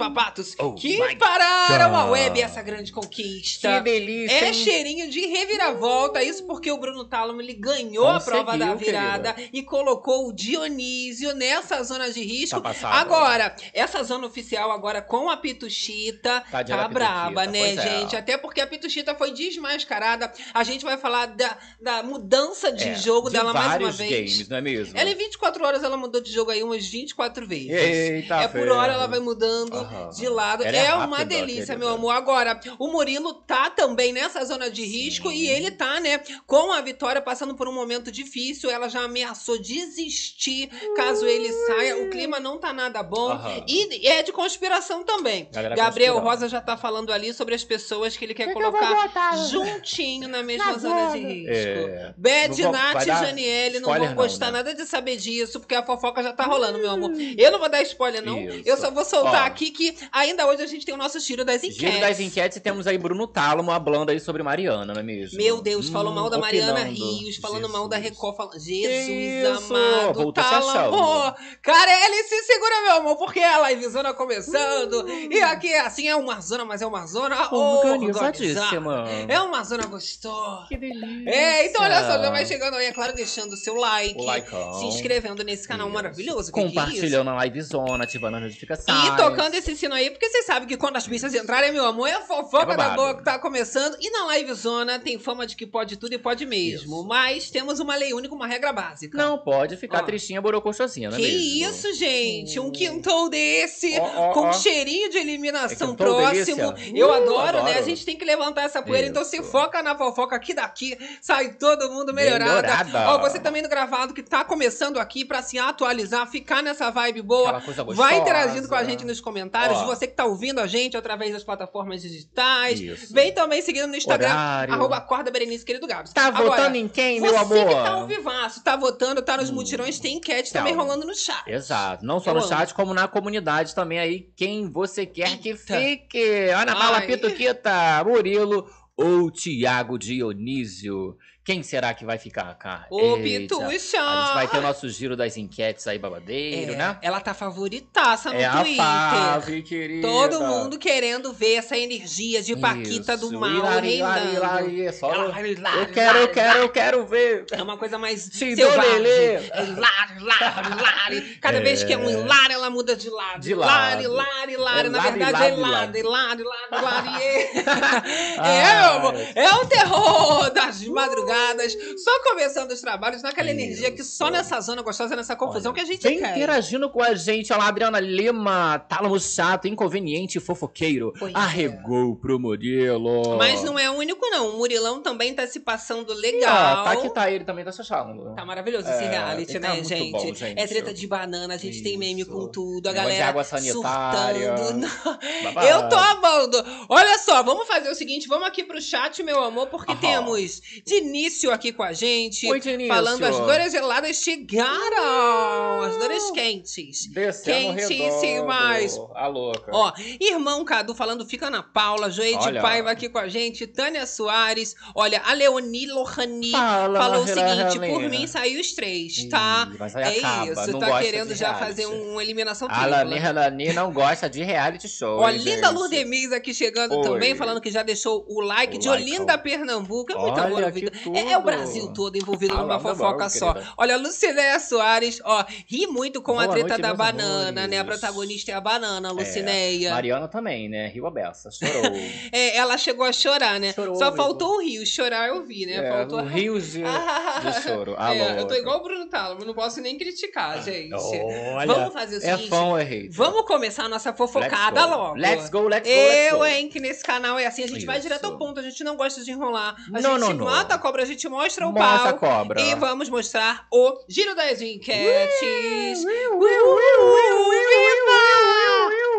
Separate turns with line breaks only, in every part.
papatos
Oh
que pararam a
God.
web essa grande conquista.
Que delícia.
É
hein?
cheirinho de reviravolta, isso porque o Bruno Tálamo ele ganhou a prova da
Conseguiu,
virada e colocou o Dionísio nessa zona de risco.
Tá.
Agora, essa zona oficial agora com a Pituchita
Tadinha
tá
da
braba,
Pituchita,
né,
pois é.
gente? Até porque a Pituchita foi desmascarada. A gente vai falar da, da mudança de
É,
jogo
de
dela mais uma
vários
vez.
games, não é mesmo?
Ela em 24 horas ela mudou de jogo aí umas 24 vezes.
Eita,
é por hora ela vai mudando
Aham.
de lado.
Ela
É,
é
uma delícia, meu amor. Agora, o Murilo tá também nessa zona de risco
Sim.
e ele tá, né, com a vitória passando por um momento difícil. Ela já ameaçou desistir caso ele saia. O clima não tá nada bom.
Aham.
E é de conspiração também.
Galera
Gabriel
conspirando.
Rosa já tá falando ali sobre as pessoas que ele quer
Que
colocar juntinho na mesma
Na
zona de risco.
É.
Bad,
Não vou-
Nath e Janiele não vão
não,
gostar
né?
nada de saber disso, porque a fofoca já tá rolando, meu amor. Eu não vou dar spoiler, não.
Isso.
Eu só vou soltar
Ó.
aqui que ainda hoje a gente tem o nosso giro das enquetes.
Giro das enquetes e temos aí Bruno Tálamo hablando aí sobre Mariana, não é mesmo?
Meu Deus,
Hum,
falou mal da Mariana
opinando.
Rios, falando mal da
Jesus.
Record, falando... Jesus
Isso,
amado,
voltou se
Tálamo. Carelli, se segura, meu amor, porque é a livezona começando. E aqui é assim, é uma zona, mas é uma zona organizada.
Organizadíssima.
É uma zona gostosa.
Que delícia.
É, então olha só, já vai chegando aí, é claro, deixando o seu like,
O likeão.
se inscrevendo nesse canal
Isso.
maravilhoso. que que é?
Compartilhando a livezona, ativando as notificações.
E tocando esse sino aí, porque vocês sabem que quando as pistas entrarem, meu amor, é a fofoca
É
da boa que tá começando. E na live zona tem fama de que pode tudo e pode mesmo.
Isso.
Mas temos uma lei única, uma regra básica.
Não pode ficar
Ó.
tristinha, borocochosinha, não é
Que
mesmo?
isso, gente? Um
Hum.
quintou desse,
Ó, ó,
com um cheirinho de eliminação
É
próximo.
delícia?
Eu
Uh,
adoro, né?
adoro.
A gente tem que levantar essa poeira. Então se
Isso.
foca na fofoca aqui daqui, sai todo mundo melhorada.
Melhorada.
Ó, você também no gravado que tá começando aqui pra se atualizar, ficar nessa vibe boa. Vai interagindo com a gente nos comentários.
Ó.
Você que tá ouvindo a gente através das plataformas digitais.
Isso.
Vem também seguindo no Instagram,
Horário.
arroba Acorda Berenice, querido Gabs.
Tá
Agora,
votando em quem, meu
você
amor?
que tá ao vivaço, tá votando, tá nos
Hum.
mutirões, tem enquete
Tá.
também rolando no chat.
Exato. Não só
Eu
no
amo.
chat, como na comunidade também aí. Quem você quer que fique. Ana Paula. Pituquita, Murilo ou Tiago Dionísio. Quem será que vai ficar, cara?
Ô,
Eita.
Pitucha!
A gente vai ter o nosso giro das enquetes aí, babadeiro,
É,
né?
Ela tá favoritaça no
é
Twitter.
a Fave, querida.
Todo mundo querendo ver essa energia de Paquita do
Isso.
mal
Hilari, hilari,
reinando.
hilari, é só...
Hilari,
Eu quero, eu quero, eu quero ver.
É uma coisa mais selvagem. É Hilari, hilari, hilari. Cada
É.
vez que é um hilar, ela muda de lado.
De lado.
hilari, hilari.
É
Na verdade é hilari, hilari, hilari. É, amor. É o terror das madrugadas. Só começando os trabalhos naquela energia que só
Isso.
nessa zona gostosa, nessa confusão
Olha,
que a gente
Vem
quer.
interagindo com a gente. Olha lá, Adriana Lima. Tálamo chato, inconveniente, fofoqueiro.
Pois é.
Arregou pro modelo.
Mas não é o único, não. O Murilão também tá se passando
Ah,
legal.
tá que tá ele também, tá se achando.
Tá maravilhoso esse
É,
reality,
tá
né, gente?
bom, gente.
É treta de banana, a gente tem meme
Isso.
com tudo, a
Negócio de
galera
água sanitária.
surtando. Eu tô amando. Olha só, vamos fazer o seguinte, vamos aqui pro chat, meu amor, porque
Aham.
temos início aqui com a gente,
Oi, Dionísio.
falando as dores geladas chegaram, as dores quentes.
Descendo
Quentíssimas.
A louca.
Ó, irmão Cadu falando, fica na Paula, Joey de
Olha.
Paiva aqui com a gente, Tânia Soares, olha, a Leoni Lohani
Fala,
falou o
Helena,
seguinte, por
Helena.
mim saiu os três, tá?
Ih, mas aí
É
acaba,
isso,
não
tá
gosta
querendo
de
já
reality.
fazer um- uma eliminação
A Lani
tripla.
Relani não gosta de reality show.
Ó,
hein,
Linda
gente?
Lourdemis aqui chegando
Oi.
também, falando que já deixou o like
O
de
like,
Olinda,
ó.
Pernambuco. É muito
Olha
amor,
que. Tudo.
É, é o Brasil todo envolvido
Ah,
numa fofoca só.
querida.
Olha, Lucinéia Soares, ó, ri muito com a
Boa
treta
noite,
da banana, né? A
amores.
protagonista é a banana, Lucinéia.
Mariana também, né? Rio a beça, chorou.
É, ela chegou a chorar, né?
Chorou,
Só faltou o rio. Chorar eu vi, né?
é,
faltou
um rio de, de choro. A
É, eu tô igual o Bruno Tálamo, não posso nem criticar, gente.
Olha,
Vamos fazer o
é
seguinte.
fã ou é hater?
Vamos começar a nossa
Let's
fofocada
go.
logo.
Let's go, let's go, let's
Eu,
go.
hein, que nesse canal é assim, a gente vai
Isso.
direto ao ponto, a gente não gosta de enrolar. A
Não,
gente
não, não.
mata a cobra, a gente mostra o
Mostra a
pau.
cobra.
E vamos mostrar o giro das enquetes.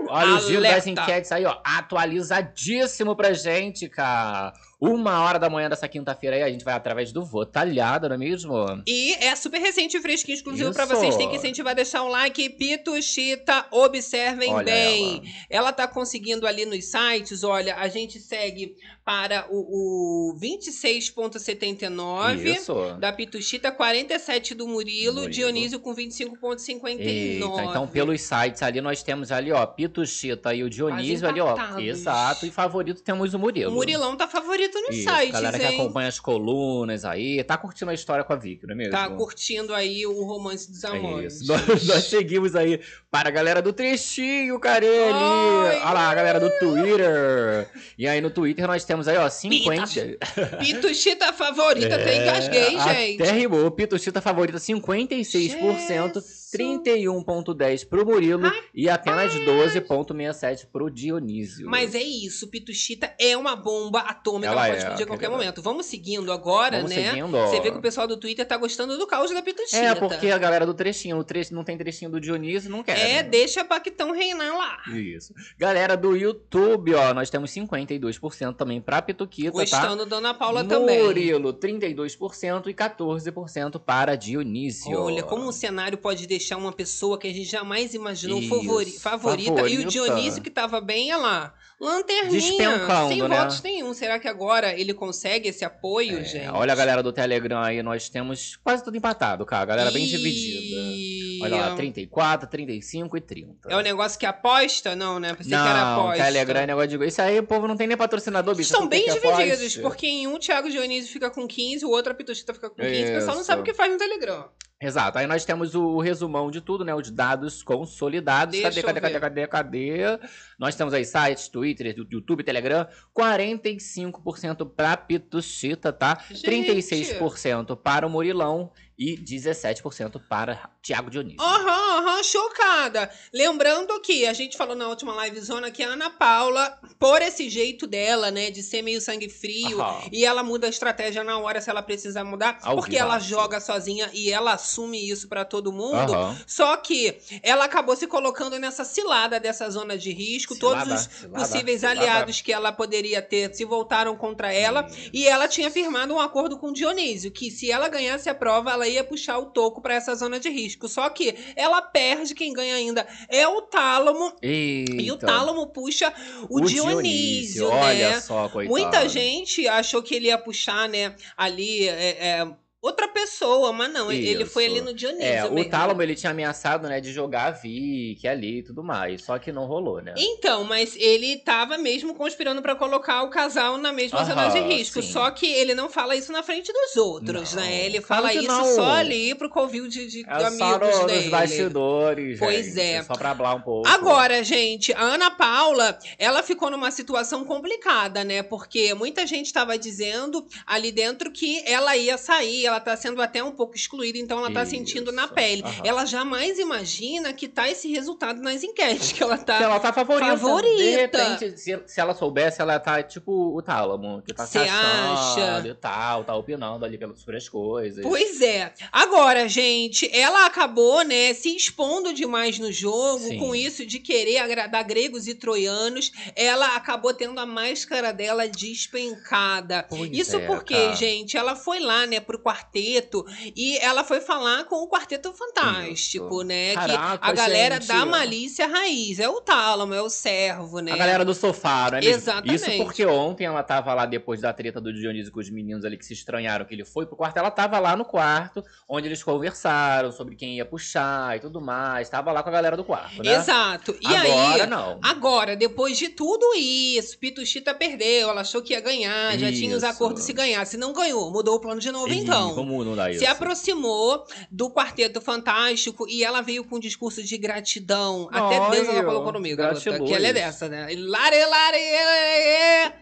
Olha o giro das enquetes aí, ó. Atualizadíssimo pra gente, cara. Uma hora da manhã dessa quinta-feira aí, a gente vai através do Votalhada, não é mesmo?
E é super recente e fresquinho, exclusivo pra
Isso.
vocês. Tem que incentivar, deixar um like. Pituchita, observem
Olha
bem. Ela. tá conseguindo ali nos sites, olha, a gente segue para o, o 26,79.
Isso.
Da Pituchita, 47 do Murilo,
Murilo.
Dionísio com 25,59.
Eita, então pelos sites ali nós temos ali, ó, Pituchita e o Dionísio ali, ó. Exato. E favorito temos o Murilo.
O Murilão tá favorito nos
Isso,
sites,
galera que
hein?
acompanha as colunas aí, tá curtindo a história com a Vicky, não é mesmo?
Tá curtindo aí o romance dos
É
amores.
isso. Nós, nós seguimos aí para a galera do trechinho, Carelli. Olha lá, a galera do Twitter. E aí no Twitter nós temos aí, ó, 50.
Pituchita favorita, até engasguei, gente.
É, Até rimou. Pituchita favorita 56%,
Jesus.
31,10% pro Murilo e apenas 12,67% pro Dionísio.
Mas é isso, Pituchita é uma bomba atômica,
Ela
ela, pode
é,
explodir a qualquer
querida.
momento. Vamos seguindo agora,
Vamos
né?
seguindo, ó.
Você vê que o pessoal do Twitter tá gostando do caos da Pituchita.
É, porque a galera do trechinho, o trecho, não tem trechinho do Dionísio, não quer.
É,
né?
deixa Paquitão reinar lá.
Isso. Galera do YouTube, ó, nós temos 52% também pra Pituquita, tá?
Gostando da Ana Paula também.
Murilo, 32% e 14% para Dionísio.
Olha, como um cenário pode deixar uma pessoa que a gente jamais imaginou
Isso,
favori- favorita. E
favorita.
o Dionísio, que tava bem, olha lá, lanterninha, sem
né?
votos nenhum. Será que agora ele consegue esse apoio,
É,
gente?
Olha a galera do Telegram aí, nós temos quase tudo empatado, cara. A galera bem
Ih,
dividida. Olha lá, 34, 35 e 30.
É o negócio que aposta? Não, né? Pensei que era
não,
aposta.
Telegram é negócio de... Isso aí o povo não tem nem patrocinador, bicho.
Estão bem divididos, porque em um Thiago Dionísio fica com 15, o outro a Pituchita fica com 15. O pessoal não
Isso.
sabe o que faz no Telegram.
Exato. Aí nós temos o resumão de tudo, né? Os dados consolidados.
Deixa
cadê, cadê, cadê, cadê, cadê? Nós temos aí sites, Twitter, YouTube, Telegram. 45% pra Pituchita, tá?
Gente.
36% para o Murilão e 17% para Thiago Dionísio.
Aham, aham, chocada. Lembrando que a gente falou na última livezona que a Ana Paula, por esse jeito dela, né, de ser meio sangue frio,
Aham.
e ela muda a estratégia na hora se ela precisar mudar,
Ao
porque ela
vivaço.
joga sozinha e ela assume isso pra todo mundo. Só que ela acabou se colocando nessa cilada dessa zona de risco.
Cilada,
Todos os
cilada,
possíveis
cilada.
aliados que ela poderia ter se voltaram contra ela. E ela tinha firmado um acordo com o Dionísio, que se ela ganhasse a prova, ela ia puxar o toco pra essa zona de risco. Só que ela perde, quem ganha ainda é o Tálamo. E o
Eita.
Tálamo puxa o, Dionísio, né?
Olha só, coitado.
Muita gente achou que ele ia puxar, né, ali, é, é, outra pessoa, mas não, ele
Isso.
foi ali no Dionísio
É, o
mesmo.
Tálamo ele tinha ameaçado, né, de jogar a Vicky ali e tudo mais. Só que não rolou, né?
Então, mas ele tava mesmo conspirando pra colocar o casal na mesma zona de risco.
sim.
Só que ele não fala isso na frente dos outros,
Não,
né? Ele fala isso
não.
só ali pro convívio de, de
É só
amigos
no,
dele.
nos bastidores,
Pois
gente.
é.
Só pra hablar um pouco.
Agora, gente, a Ana Paula, ela ficou numa situação complicada, né? Porque muita gente estava dizendo ali dentro que ela ia sair, ela tá sendo até um pouco excluída, então ela tá sentindo na pele.
aham.
Ela jamais imagina que tá esse resultado nas enquetes, que ela tá
Porque ela tá favorita.
Favorita.
De repente, se, se ela soubesse, ela tá tipo o Tálamo, que tá
Cê
se
acha?
e tal, tá opinando ali pelas sobre as coisas.
Pois é. Agora, gente, ela acabou, né, se expondo demais no jogo,
Sim.
com isso de querer agradar gregos e troianos. Ela acabou tendo a máscara dela despencada.
Pois
Isso
é,
porque,
cara.
gente, ela foi lá, né, pro quarteto e ela foi falar com o Quarteto Fantástico,
Isso.
né?
Caraca,
que a galera
gente.
da malícia raiz. É o Tálamo, é o servo, né?
A galera do sofá, é mesmo?
Exatamente.
Isso porque ontem ela tava lá depois da treta do Dionísio com os meninos ali que se estranharam que ele foi pro quarto. Ela tava lá no quarto, onde eles conversaram sobre quem ia puxar e tudo mais. Tava lá com a galera do quarto, né?
Exato. E
Agora
aí,
não.
Agora, depois de tudo isso, Pituchita perdeu, ela achou que ia ganhar, já tinha os
Isso.
acordos se ganhasse. Não ganhou, mudou o plano de novo
Ih,
então.
Vamos não dar isso.
Se aproximou do Quarteto Fantástico e ela veio com um discurso de gratidão. Até Deus ela colocou no meio, garota, que ela é dessa, né? Lare, lare, lare,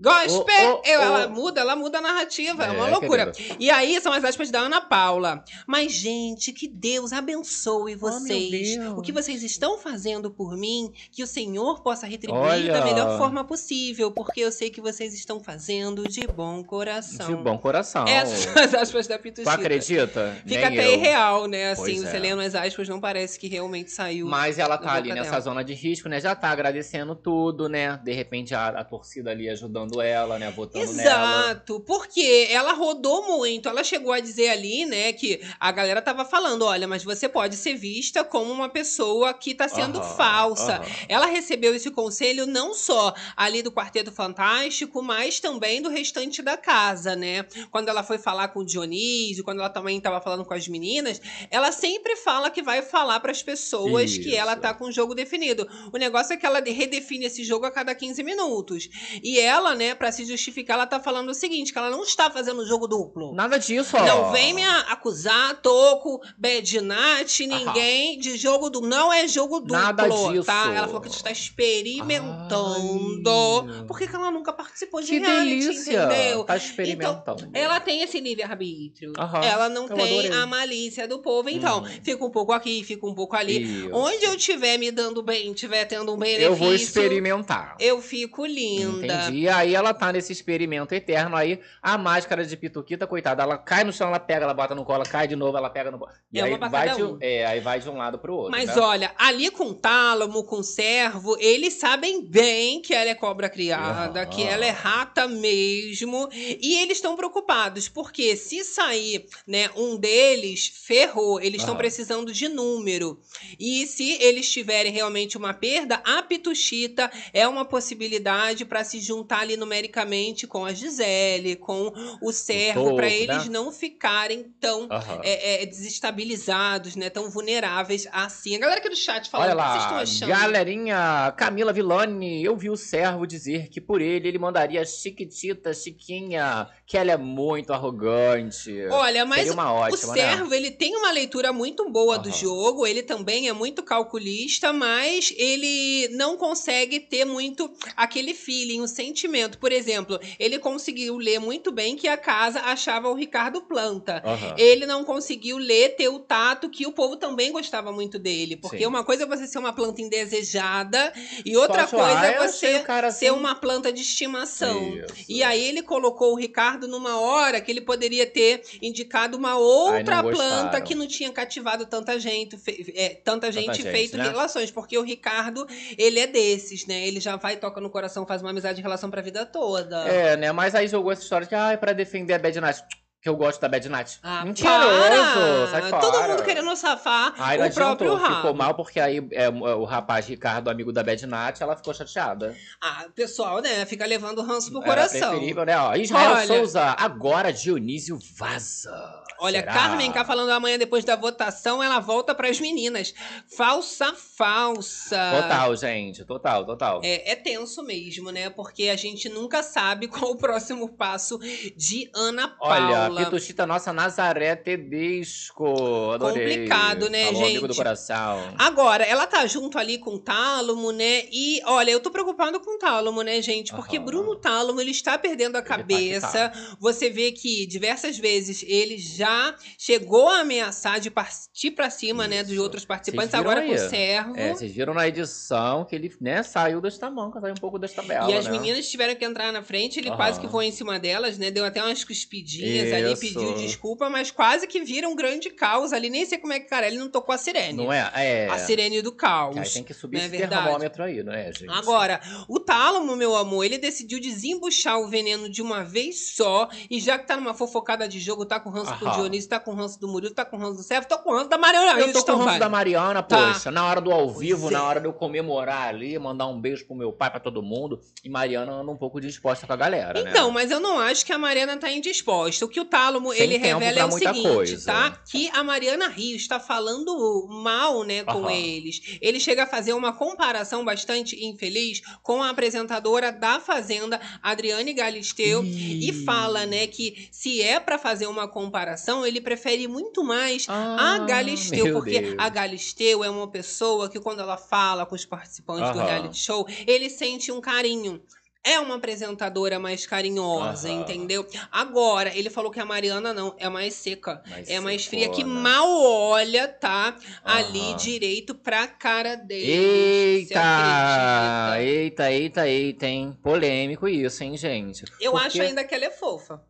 Gospel!
Oh, oh,
Eu, ela
oh.
muda, ela muda a narrativa, é,
É,
uma loucura.
querida.
E aí são as aspas da Ana Paula. Mas, gente, que Deus abençoe
Oh,
vocês.
Deus.
o que vocês estão fazendo por mim, que o Senhor possa retribuir
Olha.
da melhor forma possível, porque eu sei que vocês estão fazendo de bom coração.
De bom coração.
Essas são as aspas da
Tu
Pituchita.
acredita?
Fica
Nem
até
eu.
irreal, né? Assim,
Pois
você
é.
lendo as aspas, não parece que realmente saiu.
Mas ela tá ali nessa
dela.
zona de risco, né? Já tá agradecendo tudo, né? De repente a, a torcida ali ajudando ela, né? Votando nela.
Exato, porque ela rodou muito. Ela chegou a dizer ali, né, que a galera tava falando: olha, mas você pode ser vista como uma pessoa que tá sendo
Aham,
falsa.
aham.
Ela recebeu esse conselho não só ali do Quarteto Fantástico, mas também do restante da casa, né? Quando ela foi falar com o Dionísio, quando ela também estava falando com as meninas, ela sempre fala que vai falar para as pessoas que ela
Isso.
tá com o jogo definido. O negócio é que ela redefine esse jogo a cada 15 minutos. E ela, né, para se justificar, ela tá falando o seguinte, que ela não está fazendo jogo duplo.
Nada disso, ó.
Não vem me acusar, Toco, Bad Nat, ninguém de jogo duplo. Não é jogo duplo,
Nada disso.
tá? Ela falou que está experimentando.
Ai.
Por que que ela nunca participou de
Que
reality,
delícia!
entendeu?
Tá experimentando.
Ela tem esse livre-arbítrio.
Aham,
Ela não
eu
tem
adorei.
a malícia do povo. Então,
Uhum.
fica um pouco aqui, fica um pouco ali.
Isso.
Onde eu estiver me dando bem, estiver tendo um benefício,
Eu vou experimentar.
eu fico linda.
Entendi. E aí ela tá nesse experimento eterno aí. A máscara de Pituquita, coitada, ela cai no chão, ela pega, ela bota no colo, cai de novo, ela pega no colo. E
É
aí vai de,
um.
é, aí vai de um lado pro outro.
Mas
né?
olha, ali com o Tálamo, com o Servo, eles sabem bem que ela é cobra criada,
Aham.
que ela é rata mesmo. E eles estão preocupados, porque se sair, né, um deles, ferrou. Eles estão
Aham.
precisando de número. E se eles tiverem realmente uma perda, a Pituchita é uma possibilidade para se juntar ali numericamente com a Gisele, com o Servo, para eles
né?
não ficarem tão
Aham.
é, é, desestabilizados, né? Tão vulneráveis assim. A galera aqui do chat falando,
Olha
o que vocês estão achando?
galerinha, Camila Villani, eu vi o servo dizer que por ele ele mandaria Chiquitita, Chiquinha, que ela é muito arrogante.
Olha, mas
uma
o
ótima, né?
servo, ele tem uma leitura muito boa do
Aham.
jogo, ele também é muito calculista, mas ele não consegue ter muito aquele feeling, o sentimento. Por exemplo, ele conseguiu ler muito bem que a casa achava o Ricardo planta.
Aham.
Ele não conseguiu ler, ter o tato que o povo também gostava muito dele. Porque
Sim.
uma coisa é você ser uma planta indesejada e outra
Posso-
coisa é você
cara
ser
assim-
uma planta de estimação.
Isso.
E aí ele colocou o Ricardo numa hora que ele poderia ter indicado uma outra
Ai,
planta que não tinha cativado tanta gente, fe- é, tanta gente
gente,
feito
né?
relações, porque o Ricardo, ele é desses, né? Ele já vai, toca no coração, faz uma amizade em relação pra vida toda.
É, né? Mas aí jogou essa história de, ai, pra defender a Bad Night. Que eu gosto da Bad Night.
Ah,
Mentiroso!
para!
Sai fora.
Todo mundo querendo safar
não
o próprio rabo.
ficou mal porque aí é, o rapaz Ricardo, amigo da Bad Night, ela ficou chateada.
Ah, o pessoal, né, fica levando ranço pro
Era
coração.
preferível, né? Ó, Israel
Olha-
Souza, agora Dionísio vaza.
Olha,
Será?
Carmen cá falando amanhã depois da votação, ela volta pras meninas. Falsa, falsa.
Total, gente, total, total.
É, é tenso mesmo, né? Porque a gente nunca sabe qual o próximo passo de Ana
Olha,
Paula.
Pituchita, nossa Nazaré Tedesco. Adorei.
Complicado, né,
Alô, amigo do
gente?
coração.
Agora, ela tá junto ali com o Tálamo, né? E, olha, eu tô preocupado com o Tálamo, né, gente? Porque
Aham.
Bruno Tálamo, ele está perdendo a
Ele tá que
cabeça. Você vê que diversas vezes ele já chegou a ameaçar de partir pra cima, né, dos
Isso.
outros participantes, agora com o
aí?
Servo.
É, vocês viram na edição que ele, né, saiu desta manca, saiu um pouco desta tabela,
E as
né?
meninas tiveram que entrar na frente, ele
Aham.
quase que foi em cima delas, né? Deu até umas cuspidinhas ali, pediu desculpa, mas quase que vira um grande caos ali. Nem sei como é que, cara, ele não tocou a sirene.
Não é? É.
A sirene do caos.
Aí tem que subir
é
esse
verdade?
termômetro aí, não é, gente?
Agora, o Tálamo, meu amor, ele decidiu desembuchar o veneno de uma vez só. E já que tá numa fofocada de jogo, tá com ranço do. Dionísio, tá com ranço do Murilo, tá com ranço do Servo, tô com ranço da Mariana
Eu tô com o ranço da Mariana,
Tá.
poxa. Na hora do ao vivo,
Pois
na
é.
hora de eu comemorar ali, mandar um beijo pro meu pai, pra todo mundo. E Mariana anda um pouco disposta com a galera, né?
Então, mas eu não acho que a Mariana tá indisposta. O que o Tálamo,
Sem
ele revela é o seguinte,
coisa.
tá? Que a Mariana Rios está falando mal, né, com eles. Ele chega a fazer uma comparação bastante infeliz com a apresentadora da Fazenda, Adriane Galisteu, e fala, né, que se é pra fazer uma comparação, ele prefere muito mais a
Ah,
Galisteu,
meu
porque
Deus.
a Galisteu é uma pessoa que quando ela fala com os participantes do reality show, ele sente um carinho. É uma apresentadora mais carinhosa,
Aham.
entendeu? Agora, ele falou que a Mariana não, é mais seca.
Mas
É mais fria, que mal olha, tá? Ali
Aham.
direito pra cara dele. Você
Eita!
acredita?
Eita, eita, eita, hein? Polêmico isso, hein, gente?
Eu
Porque-
acho ainda que ela é fofa.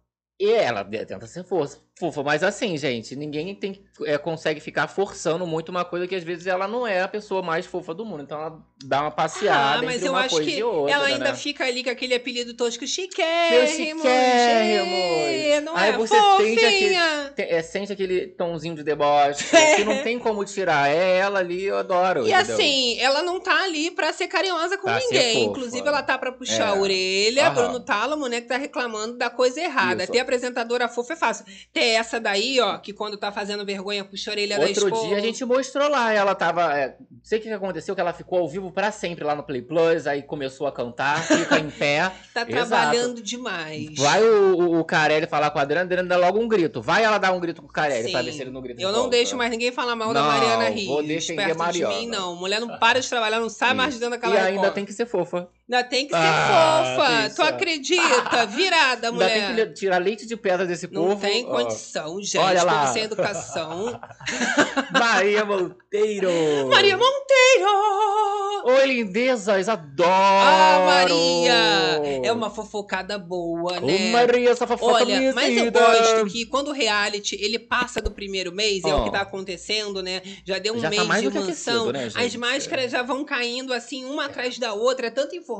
E ela tenta ser fofa, fofa, mas assim, gente, ninguém tem, é, consegue ficar forçando muito uma coisa que às vezes ela não é a pessoa mais fofa do mundo. Então ela dá uma passeada
Ah, mas eu
uma
acho
coisa
que
e outra.
ela ainda
né?
fica ali com aquele apelido tosco
Meu
chiquérrimo.
chiquérrimo.
Não
Aí
é
você sente aquele,
fofinha.
Te- é, sente aquele tomzinho de deboche,
É.
que não tem como tirar. É ela ali, eu adoro.
E
entendeu?
assim, ela não tá ali pra ser carinhosa com ninguém. Inclusive, ela tá pra puxar
É.
a orelha. Bruno Tálamo, né, que tá reclamando da coisa errada.
Isso.
Ter apresentadora fofa é fácil. Ter essa daí, ó, que quando tá fazendo vergonha, puxa a orelha da
Outro
esposa.
dia a gente mostrou lá, ela tava. É, não sei o que aconteceu, que ela ficou ao vivo pra sempre lá no Play Plus, aí começou a cantar, fica em pé.
Tá
Exato.
trabalhando demais.
Vai o, o, o Carelli falar com a Adriana, Adriana dá logo um grito. Vai ela dar um grito com o Carelli pra ver se ele não grita.
Eu não
volta.
deixo mais ninguém falar mal da
Não,
Mariana
vou
Rios.
defender
perto
Mariana.
de mim, não. Mulher não para de trabalhar, não sai mais de dentro daquela
E ainda tem que ser fofa.
Ainda tem que ser
Ah,
fofa.
Cissa.
Tu acredita? Virada,
Ainda tem
mulher.
que tirar leite de pedra desse
Não
povo.
tem
Ó,
condição, gente.
Olha lá.
Sem educação.
Maria Monteiro.
Maria Monteiro!
Oi, lindezas, adoro.
Ah, Maria! É uma fofocada boa,
Ô,
né?
Maria, essa fofoca
Olha,
minha
mas eu
querida.
gosto que quando o reality ele passa do primeiro mês, é o que tá acontecendo, né? Já deu um
Já tá
mês
mais
de mansão.
aquecido, né?
As máscaras já vão caindo assim, uma atrás da outra. É tanta informação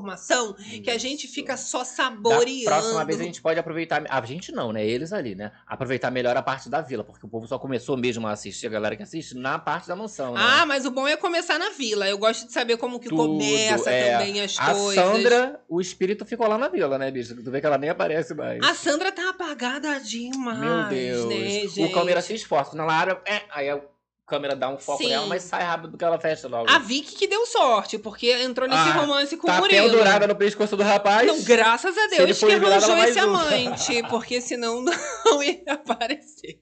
que a gente
Isso.
fica só
Da
saboreando.
próxima vez a gente pode aproveitar. A gente não, né? Eles ali, né? Aproveitar melhor a parte da vila, porque o povo só começou mesmo a assistir, a galera que assiste, na parte da mansão, né?
Ah, mas o bom é começar na vila. Eu gosto de saber como que
Tudo,
começa
é.
também as
a
coisas.
Sandra, o espírito ficou lá na vila, né, bicho? Tu vê que ela nem aparece mais.
A Sandra tá apagada demais,
Meu Deus.
né,
o câmera se esforça. Ela abre, é, aí a câmera dá um foco
Sim.
nela, mas sai rápido que ela fecha logo.
A Vicky que deu sorte, porque entrou nesse
Ah,
romance com
tá
o Murilo.
pendurada no pescoço do rapaz.
Não, graças a Deus que arranjou esse amante, porque senão não ia aparecer.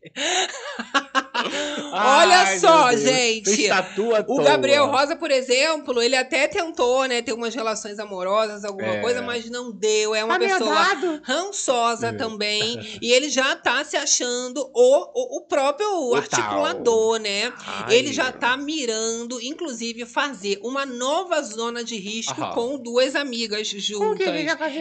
Ai,
Olha
meu
só, gente. O
toa.
Gabriel Rosa, por exemplo, ele até tentou, né, ter umas relações amorosas, alguma
É.
coisa, mas não deu. É uma
Tá
pessoa rançosa
É.
também. E ele já tá se achando o, o, o próprio
O
articulador, né?
Ai.
Ele já tá mirando, inclusive, fazer uma nova zona de risco
Aham.
com duas amigas juntas.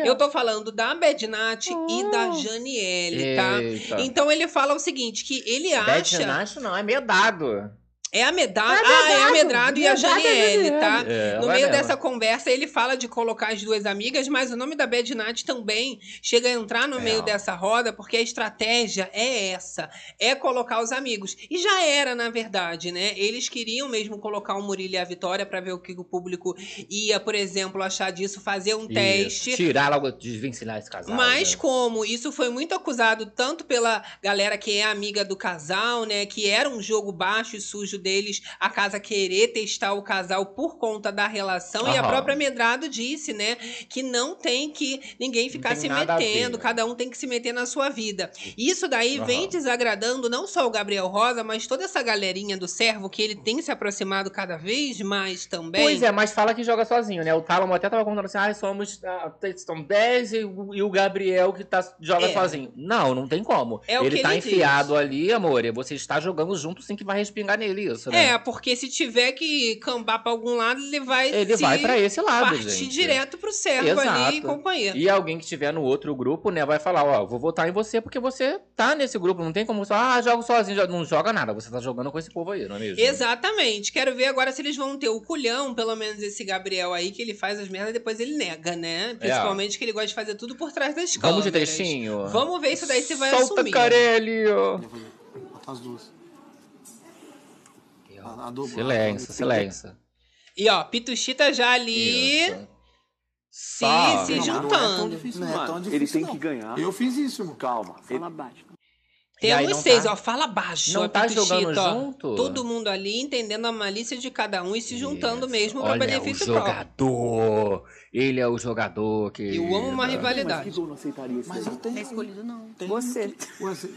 Eu tô falando da Bednat e da. Janiele, tá?
Eita.
Então ele fala o seguinte, que ele
Bad
acha...
Não, é medado.
É a Medrado,
É
ah, é a
Medrado.
Medrado e a Janiele, tá?
É,
No meio dessa conversa, ele fala de colocar as duas amigas, mas o nome da Bad Nat também chega a entrar no
É.
meio dessa roda, porque a estratégia é essa, é colocar os amigos. E já era, na verdade, né? Eles queriam mesmo colocar o Murilo e a Vitória pra ver o que o público ia, por exemplo, achar disso, fazer um
Isso.
teste.
Tirar logo, desvencilhar esse casal.
Mas
né?
como isso foi muito acusado tanto pela galera que é amiga do casal, né, que era um jogo baixo e sujo deles, a casa querer testar o casal por conta da relação e a
Aham.
própria Medrado disse, né, que não tem que ninguém ficar se metendo, cada um tem que se meter na sua vida. Isso daí vem
Aham.
desagradando não só o Gabriel Rosa, mas toda essa galerinha do servo que ele tem se aproximado cada vez mais também.
Pois é, mas fala que joga sozinho, né? O Talamo até tava contando assim, ah, somos, ah, estão 10 e, o- e o Gabriel que tá, joga
É.
sozinho. Não, não tem como.
É
ele tá
ele
enfiado
diz.
ali, amor, você está jogando junto sim que vai respingar nele isso, né?
É, porque se tiver que cambar pra algum lado, ele vai
Ele
se
vai pra esse lado,
partir
gente.
direto pro servo ali e
Exato.
companhia.
E alguém que estiver no outro grupo, né, vai falar, ó, vou votar em você porque você tá nesse grupo, não tem como só, ah, jogo sozinho, não joga nada, você tá jogando com esse povo aí, não é mesmo?
Exatamente. Quero ver agora se eles vão ter o culhão, pelo menos esse Gabriel aí, que ele faz as merdas e depois ele nega, né? Principalmente que ele gosta de fazer tudo por trás das câmeras.
Vamos de trechinho?
Vamos ver isso daí se vai
Solta,
assumir.
Carelli!
Vou fazer. Botar as duas. A- a do-
Silêncio,
a-
silêncio.
E ó, Pituchita já ali
Isso.
se,
Só.
se
Não, mas não é tão
juntando.
difícil,
Não é
mano.
tão
Ele
difícil,
tem
não.
que ganhar.
Eu fiz isso, irmão.
Calma.
Fala baixo.
Temos seis,
tá-
ó, fala baixo.
Não tá jogando
ó.
junto?
Todo mundo ali entendendo a malícia de cada um e se juntando
Isso.
mesmo para
Olha,
benefício
o
próprio.
jogador. Ele é o jogador que.
Eu amo uma
Mas
rivalidade.
que gol não aceitaria
Mas eu tenho.
Não é escolhido, não.
Tem-
Você.
Você-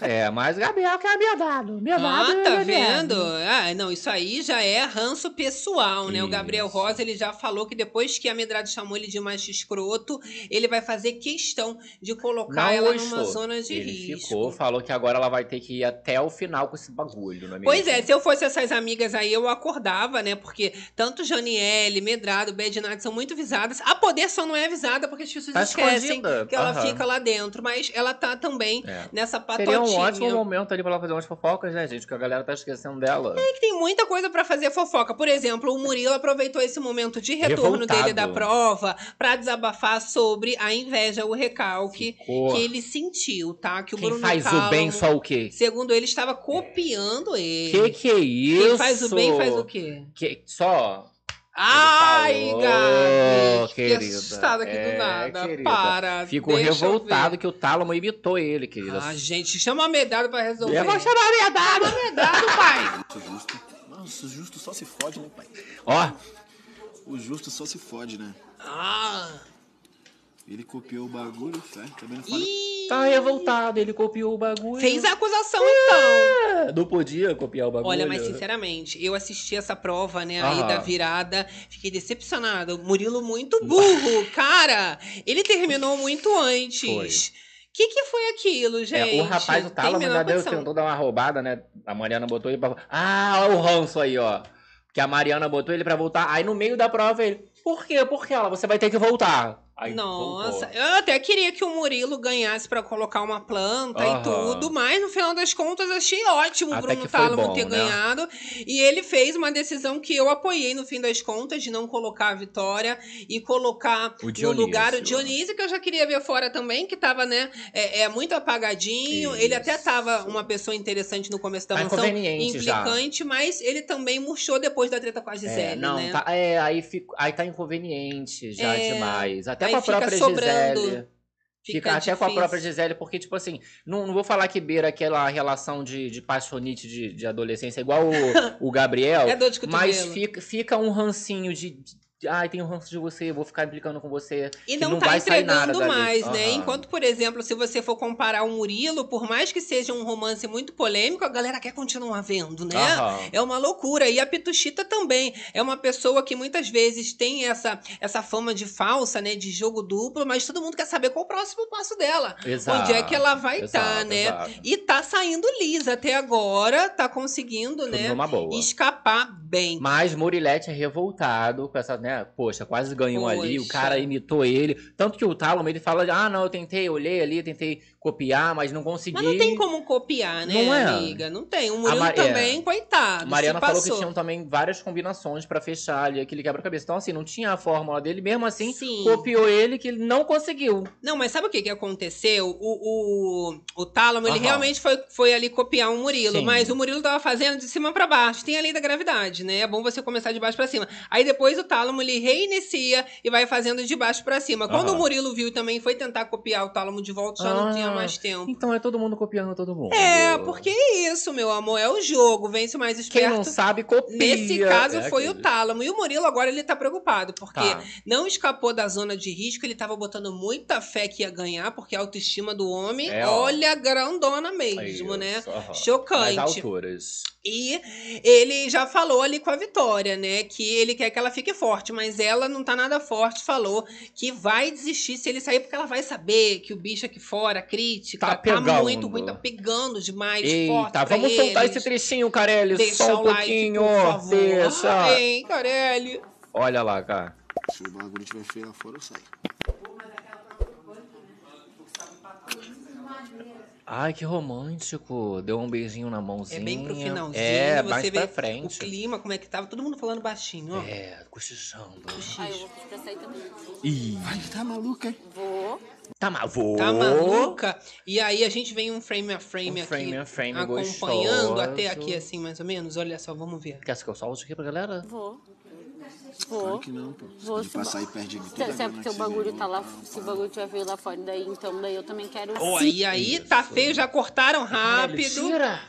É, mas Gabriel que é miedado. Miedado
Ah, tá vendo? Ah, não, isso aí já é ranço pessoal, né? O Gabriel
Isso.
Rosa, ele já falou que depois que a Medrado chamou ele de macho escroto, ele vai fazer questão de colocar
Não
ela
gostou.
numa zona de
Ele
risco.
ficou, falou que agora ela vai ter que ir até o final com esse bagulho, não é mesmo?
Pois é, se eu fosse essas amigas aí, eu acordava, né? Porque tanto Janiele, Medrado, Bad Night são muito visadas. A Poder só não é avisada porque as pessoas
Tá
esquecem
escondida.
que ela
Aham.
fica lá dentro. Mas ela tá também
É.
nessa.
Seria um ótimo momento ali pra ela fazer umas fofocas, né, gente? Que a galera tá esquecendo dela.
que tem muita coisa pra fazer fofoca. Por exemplo, o Murilo aproveitou esse momento de retorno
Revoltado.
dele da prova pra desabafar sobre a inveja, o recalque
Ficou.
que ele sentiu, tá? Que o
Quem
Bruno
faz o bem só o quê?
segundo ele, estava copiando ele.
Que que é isso?
Quem faz o bem faz o quê?
Que... Só.
Ai,
falou,
Gabi! Fiquei assustada aqui
É,
do nada.
querida.
Para. Eu
revoltado
ver.
que o Tálamo imitou ele, querida.
Ah, gente, chama a medalha pra resolver.
Eu vou chamar a
medalha, pai.
O justo. Nossa, o justo só se fode, né, pai?
Ó,
O justo só se fode, né?
Ah.
Ele copiou o bagulho, certo? Também não falei.
Ih.
tá revoltado, ele copiou o bagulho.
Fez a acusação, então.
É, Não podia copiar o bagulho.
Olha, mas sinceramente, eu assisti essa prova, né, aí
Aham.
da virada, fiquei decepcionada. O Murilo muito burro, cara. Ele terminou muito antes.
Foi.
O que, que foi aquilo, gente?
É, o rapaz, o
Tem
Tálamo
menor
ainda deu,
condição.
tentou dar uma roubada, né? A Mariana botou ele pra... Ah, olha o ranço aí, ó. Que a Mariana botou ele pra voltar. Aí no meio da prova ele... Por quê? Por que ela? Você vai ter que voltar. Aí
Nossa,
voltou.
eu até queria que o Murilo ganhasse pra colocar uma planta
Aham.
e tudo, mas no final das contas achei ótimo o Bruno Tálamo
bom,
ter
né?
ganhado. E ele fez uma decisão que eu apoiei no fim das contas, de não colocar a Vitória e colocar no lugar o Dionísio, que eu já queria ver fora também, que tava, né, é, é muito apagadinho. Ele até
Isso.
tava uma pessoa interessante no começo da
Tá
mansão,
inconveniente já.
implicante, mas ele também murchou depois da treta com a Gisele,
É, não,
né?
tá, é, aí, fico, aí tá inconveniente já
É,
demais. Até
aí
com a
fica
própria
sobrando.
Gisele. Fica, até com a própria Gisele, porque, tipo assim, não, não vou falar que beira aquela relação de, de paixonite de, de adolescência, igual o, o Gabriel,
É dor de cotovelo.
mas fica, fica um rancinho de, de. Ai, tenho ranço de você, vou ficar implicando com você.
E não,
não
tá entregando mais, né? Enquanto, por exemplo, se você for comparar o Murilo, por mais que seja um romance muito polêmico, a galera quer continuar vendo, né?
Aham.
É uma loucura. E a Pituchita também é uma pessoa que muitas vezes tem essa, essa fama de falsa, né? De jogo duplo, mas todo mundo quer saber qual o próximo passo dela.
Exato.
Onde é que ela vai estar,
Exato,
né?
exato.
E tá saindo lisa até agora, tá conseguindo,
Tudo
né? Escapar bem.
Mas Murilete é revoltado com essa, né? Poxa, quase ganhou ali, o
Poxa.
cara imitou ele. Tanto que o Tálamo, ele fala, ah, não, eu tentei, olhei ali, tentei copiar, mas não consegui.
Mas não tem como copiar, né,
Não é.
amiga? Não tem. O Murilo
Ma- é.
também, coitado.
Mariana falou que tinham também várias combinações pra fechar ali aquele quebra-cabeça. Então, assim, não tinha a fórmula dele, mesmo assim,
Sim.
copiou ele que ele não conseguiu.
Não, mas sabe o que, que aconteceu? O, o, o Tálamo, ele
Aham.
realmente foi, foi ali copiar um Murilo,
Sim.
mas o Murilo tava fazendo de cima pra baixo. Tem a lei da gravidade, né? É bom você começar de baixo pra cima. Aí depois o Tálamo, ele reinicia e vai fazendo de baixo pra cima. Quando
Aham.
o Murilo viu também foi tentar copiar o Tálamo de volta, já não
Ah,
tinha mais tempo.
Então é todo mundo copiando todo mundo.
É, porque é isso, meu amor. É o jogo. Vence o mais
Quem
esperto.
não sabe, copia.
Nesse caso
É
foi o
aquele.
Tálamo. E o Murilo agora ele tá preocupado, porque
Tá.
não escapou da zona de risco, ele tava botando muita fé que ia ganhar, porque a autoestima do homem,
É,
olha, grandona mesmo, né?
Nas
Chocante.
alturas.
E ele já falou ali com a Vitória, né? Que ele quer que ela fique forte, mas ela não tá nada forte. Falou que vai desistir se ele sair, porque ela vai saber que o bicho aqui fora, a crítica,
Tá
tá,
pegando.
muito ruim, tá pegando demais forte.
Eita,
pra
vamos soltar
eles.
esse trechinho, Carelli.
Deixa
Só um
o like,
pouquinho.
por favor.
Deixa.
Hein, Carelli?
Olha lá, cara.
Se o bagulho tiver feio lá fora, eu saio.
Ai, que romântico. Deu um beijinho na mãozinha.
É bem pro finalzinho.
É,
você
mais
vê
pra frente.
o clima, como é que tava. Todo mundo falando baixinho, ó.
É, cochichando.
Aí eu vou pedir pra sair também.
Ih,
Ai, tá maluca, hein?
Vou.
tá ma- vou.
Tá maluca? E aí a gente vem um frame a frame
Um
aqui.
frame a frame
acompanhando
gostoso.
até aqui, assim, mais ou menos. Olha só, vamos ver.
Quer que eu solte aqui pra galera?
Vou.
Claro
Vou.
que não, pô.
Vou se
passar e perde tudo
Se, se é
agora,
porque
né,
o bagulho tá lá, se o bagulho tiver feio lá fora, daí então daí eu também quero.
Ó, e aí tá feio, já cortaram rápido.
Tira.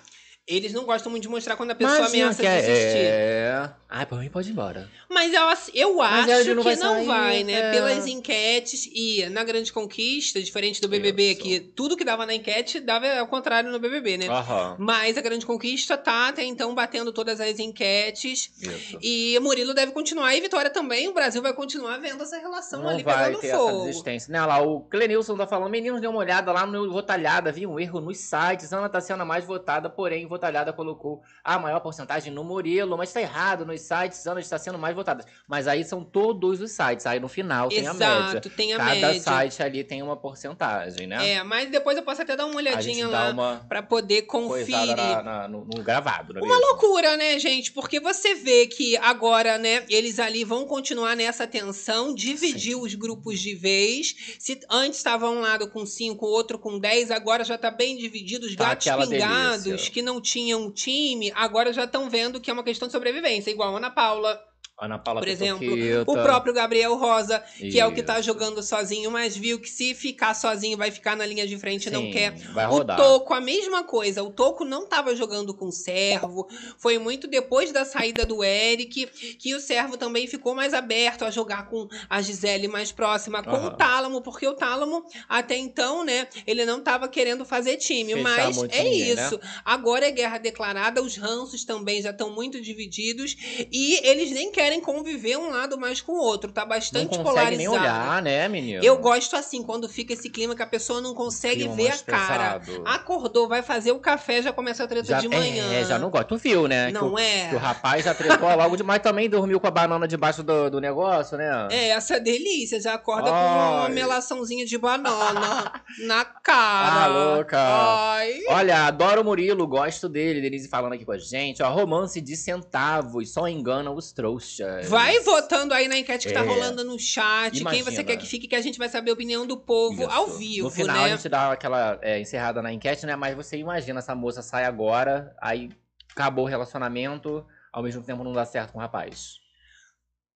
Eles não gostam muito de mostrar quando a pessoa
Imagina
ameaça
que é-
desistir.
É. Ai, por mim pode ir embora.
Mas eu, eu
Mas
acho
não
que
vai
não
sair,
vai, né?
é.
Pelas enquetes e na Grande Conquista, diferente do BBB,
Isso.
que tudo que dava na enquete dava ao contrário no BBB, né?
Aham.
Mas a Grande Conquista tá até então batendo todas as enquetes.
Isso.
E Murilo deve continuar. E Vitória também. O Brasil vai continuar vendo essa relação
Não
ali
vai
pegando
ter essa
fogo.
desistência. Né, lá, o Clenilson tá falando, meninos, dê uma olhada lá no Votalhada, vi um erro nos sites. Ana tá sendo a mais votada, porém, Votalhada colocou a maior porcentagem no Murilo, mas tá errado nos sites, Ana está sendo mais votada. Mas aí são todos os sites, aí no final tem a média.
Exato, tem a
Cada
média.
site ali tem uma porcentagem, né?
É, mas depois eu posso até dar uma olhadinha lá
uma
pra poder conferir.
na- na- no, no gravado, não é
Uma
mesmo?
loucura, né, gente? Porque você vê que agora, né, eles ali vão continuar nessa tensão, dividir os grupos de vez. Se antes estava um lado com 5, outro com 10, agora já tá bem dividido. Os
Tá
gatos pingados
delícia.
que não tinham time, agora já estão vendo que é uma questão de sobrevivência. Igual a Ana Paula,
Ana Paula
por exemplo, o próprio Gabriel Rosa, que é o que tá
Isso.
jogando sozinho, mas viu que se ficar sozinho vai ficar na linha de frente e não quer
Vai
o
rodar.
Toco, a mesma coisa. O Toco não estava jogando com o Servo. Foi muito depois da saída do Eric que o Servo também ficou mais aberto a jogar com a Gisele mais próxima, com
Aham.
o Tálamo, porque o Tálamo, até então, né, ele não estava querendo fazer time.
Fechar
mas é
ninguém, né?
isso. Agora é guerra declarada, os ranços também já estão muito divididos e eles nem querem conviver um lado mais com o outro. Tá
Não
bastante
consegue
polarizado.
nem olhar, né, menino?
Eu gosto assim, quando fica esse clima que a pessoa não consegue
Clima
ver a cara.
pesado.
Acordou, vai fazer o café, já começa a treta
já,
de manhã.
É, já não gosto. Tu viu, né?
Não
que, o,
é?
que o rapaz já tretou logo demais. Também dormiu com a banana debaixo do, do negócio, né?
É, essa delícia, já acorda com uma
Ai.
melaçãozinha de banana na cara.
Ah, louca.
Ai.
Olha, adoro o Murilo, gosto dele. Denise falando aqui com a gente. Ó, romance de centavos, só engana os trouxas.
Vai votando aí na enquete que tá
É.
rolando no chat. Quem
Imagina.
você quer que fique, que a gente vai saber a opinião do povo
Isso.
ao vivo,
No final
né?
a gente dá aquela é, encerrada na enquete, né? Mas você imagina, essa moça sai agora, aí acabou o relacionamento, ao mesmo tempo não dá certo com o rapaz.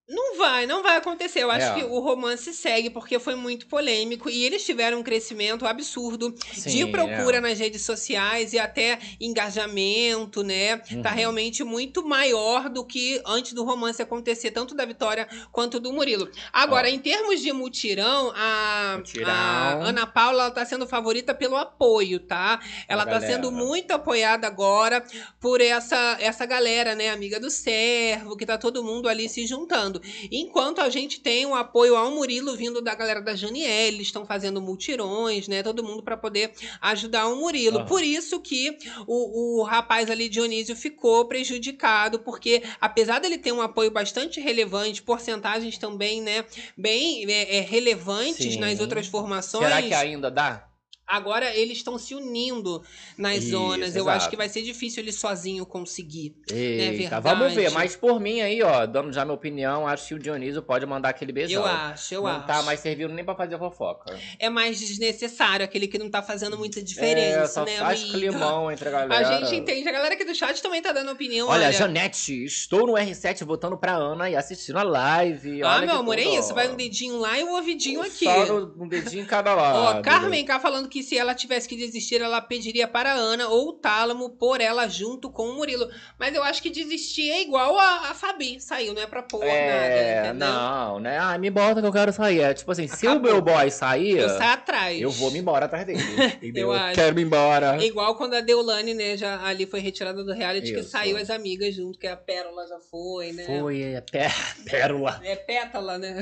Não vai, não vai acontecer. Eu acho
É.
que o romance segue porque foi muito polêmico e eles tiveram um crescimento absurdo de
Sim,
procura
é.
nas redes sociais e até engajamento, né? Tá
Uhum.
realmente muito maior do que antes do romance acontecer, tanto da Vitória quanto do Murilo. Agora,
Ó.
em termos de mutirão, a,
Mutirão.
a Ana Paula ela tá sendo favorita pelo apoio, tá? Ela tá
galera.
sendo muito apoiada agora por essa, essa galera, né? Amiga do servo, que tá todo mundo ali se juntando. Enquanto a gente tem o apoio ao Murilo vindo da galera da Janiele, eles estão fazendo multirões, né? Todo mundo para poder ajudar o Murilo.
Aham.
Por isso que o, o rapaz ali, Dionísio, ficou prejudicado, porque apesar dele ter um apoio bastante relevante, porcentagens também, né? Bem é, é, relevantes
Sim.
nas outras formações.
Será que ainda dá?
Agora eles estão se unindo nas
Isso,
zonas. Eu
exato.
acho que vai ser difícil ele sozinho conseguir.
Eita,
É verdade.
vamos ver. Mas por mim aí, ó, dando já minha opinião, acho que o Dionísio pode mandar aquele beijão.
Eu acho, eu
não
acho.
tá mais servindo nem pra fazer fofoca.
É mais desnecessário, aquele que não tá fazendo muita
é,
diferença,
só
né,
faz
amiga?
climão entre a
A
galera.
gente entende. A galera aqui do chat também tá dando opinião.
Olha,
Olha,
Janete, estou no R7 votando pra Ana e assistindo a live.
Ah,
Olha
meu amor, é isso. Vai um dedinho lá e um ouvidinho aqui.
Só um dedinho em cada lado.
Ó, Carmen K falando que se ela tivesse que desistir, ela pediria para a Ana ou o Tálamo por ela junto com o Murilo. Mas eu acho que desistir é igual a, a Fabi. Saiu, não é pra pôr
É,
nada, entendeu?
não, né? Ah, me bota que eu quero sair. É tipo assim, se o
Acabou.
meu boy sair,
Eu saio atrás.
eu vou me embora atrás dele. entendeu?
Eu acho.
quero me embora.
É Igual quando a Deolane, né, já ali foi retirada do reality, que
Isso.
saiu as amigas junto, que a Pérola já foi, né?
Foi, é, pé, pérola.
É pétala, né?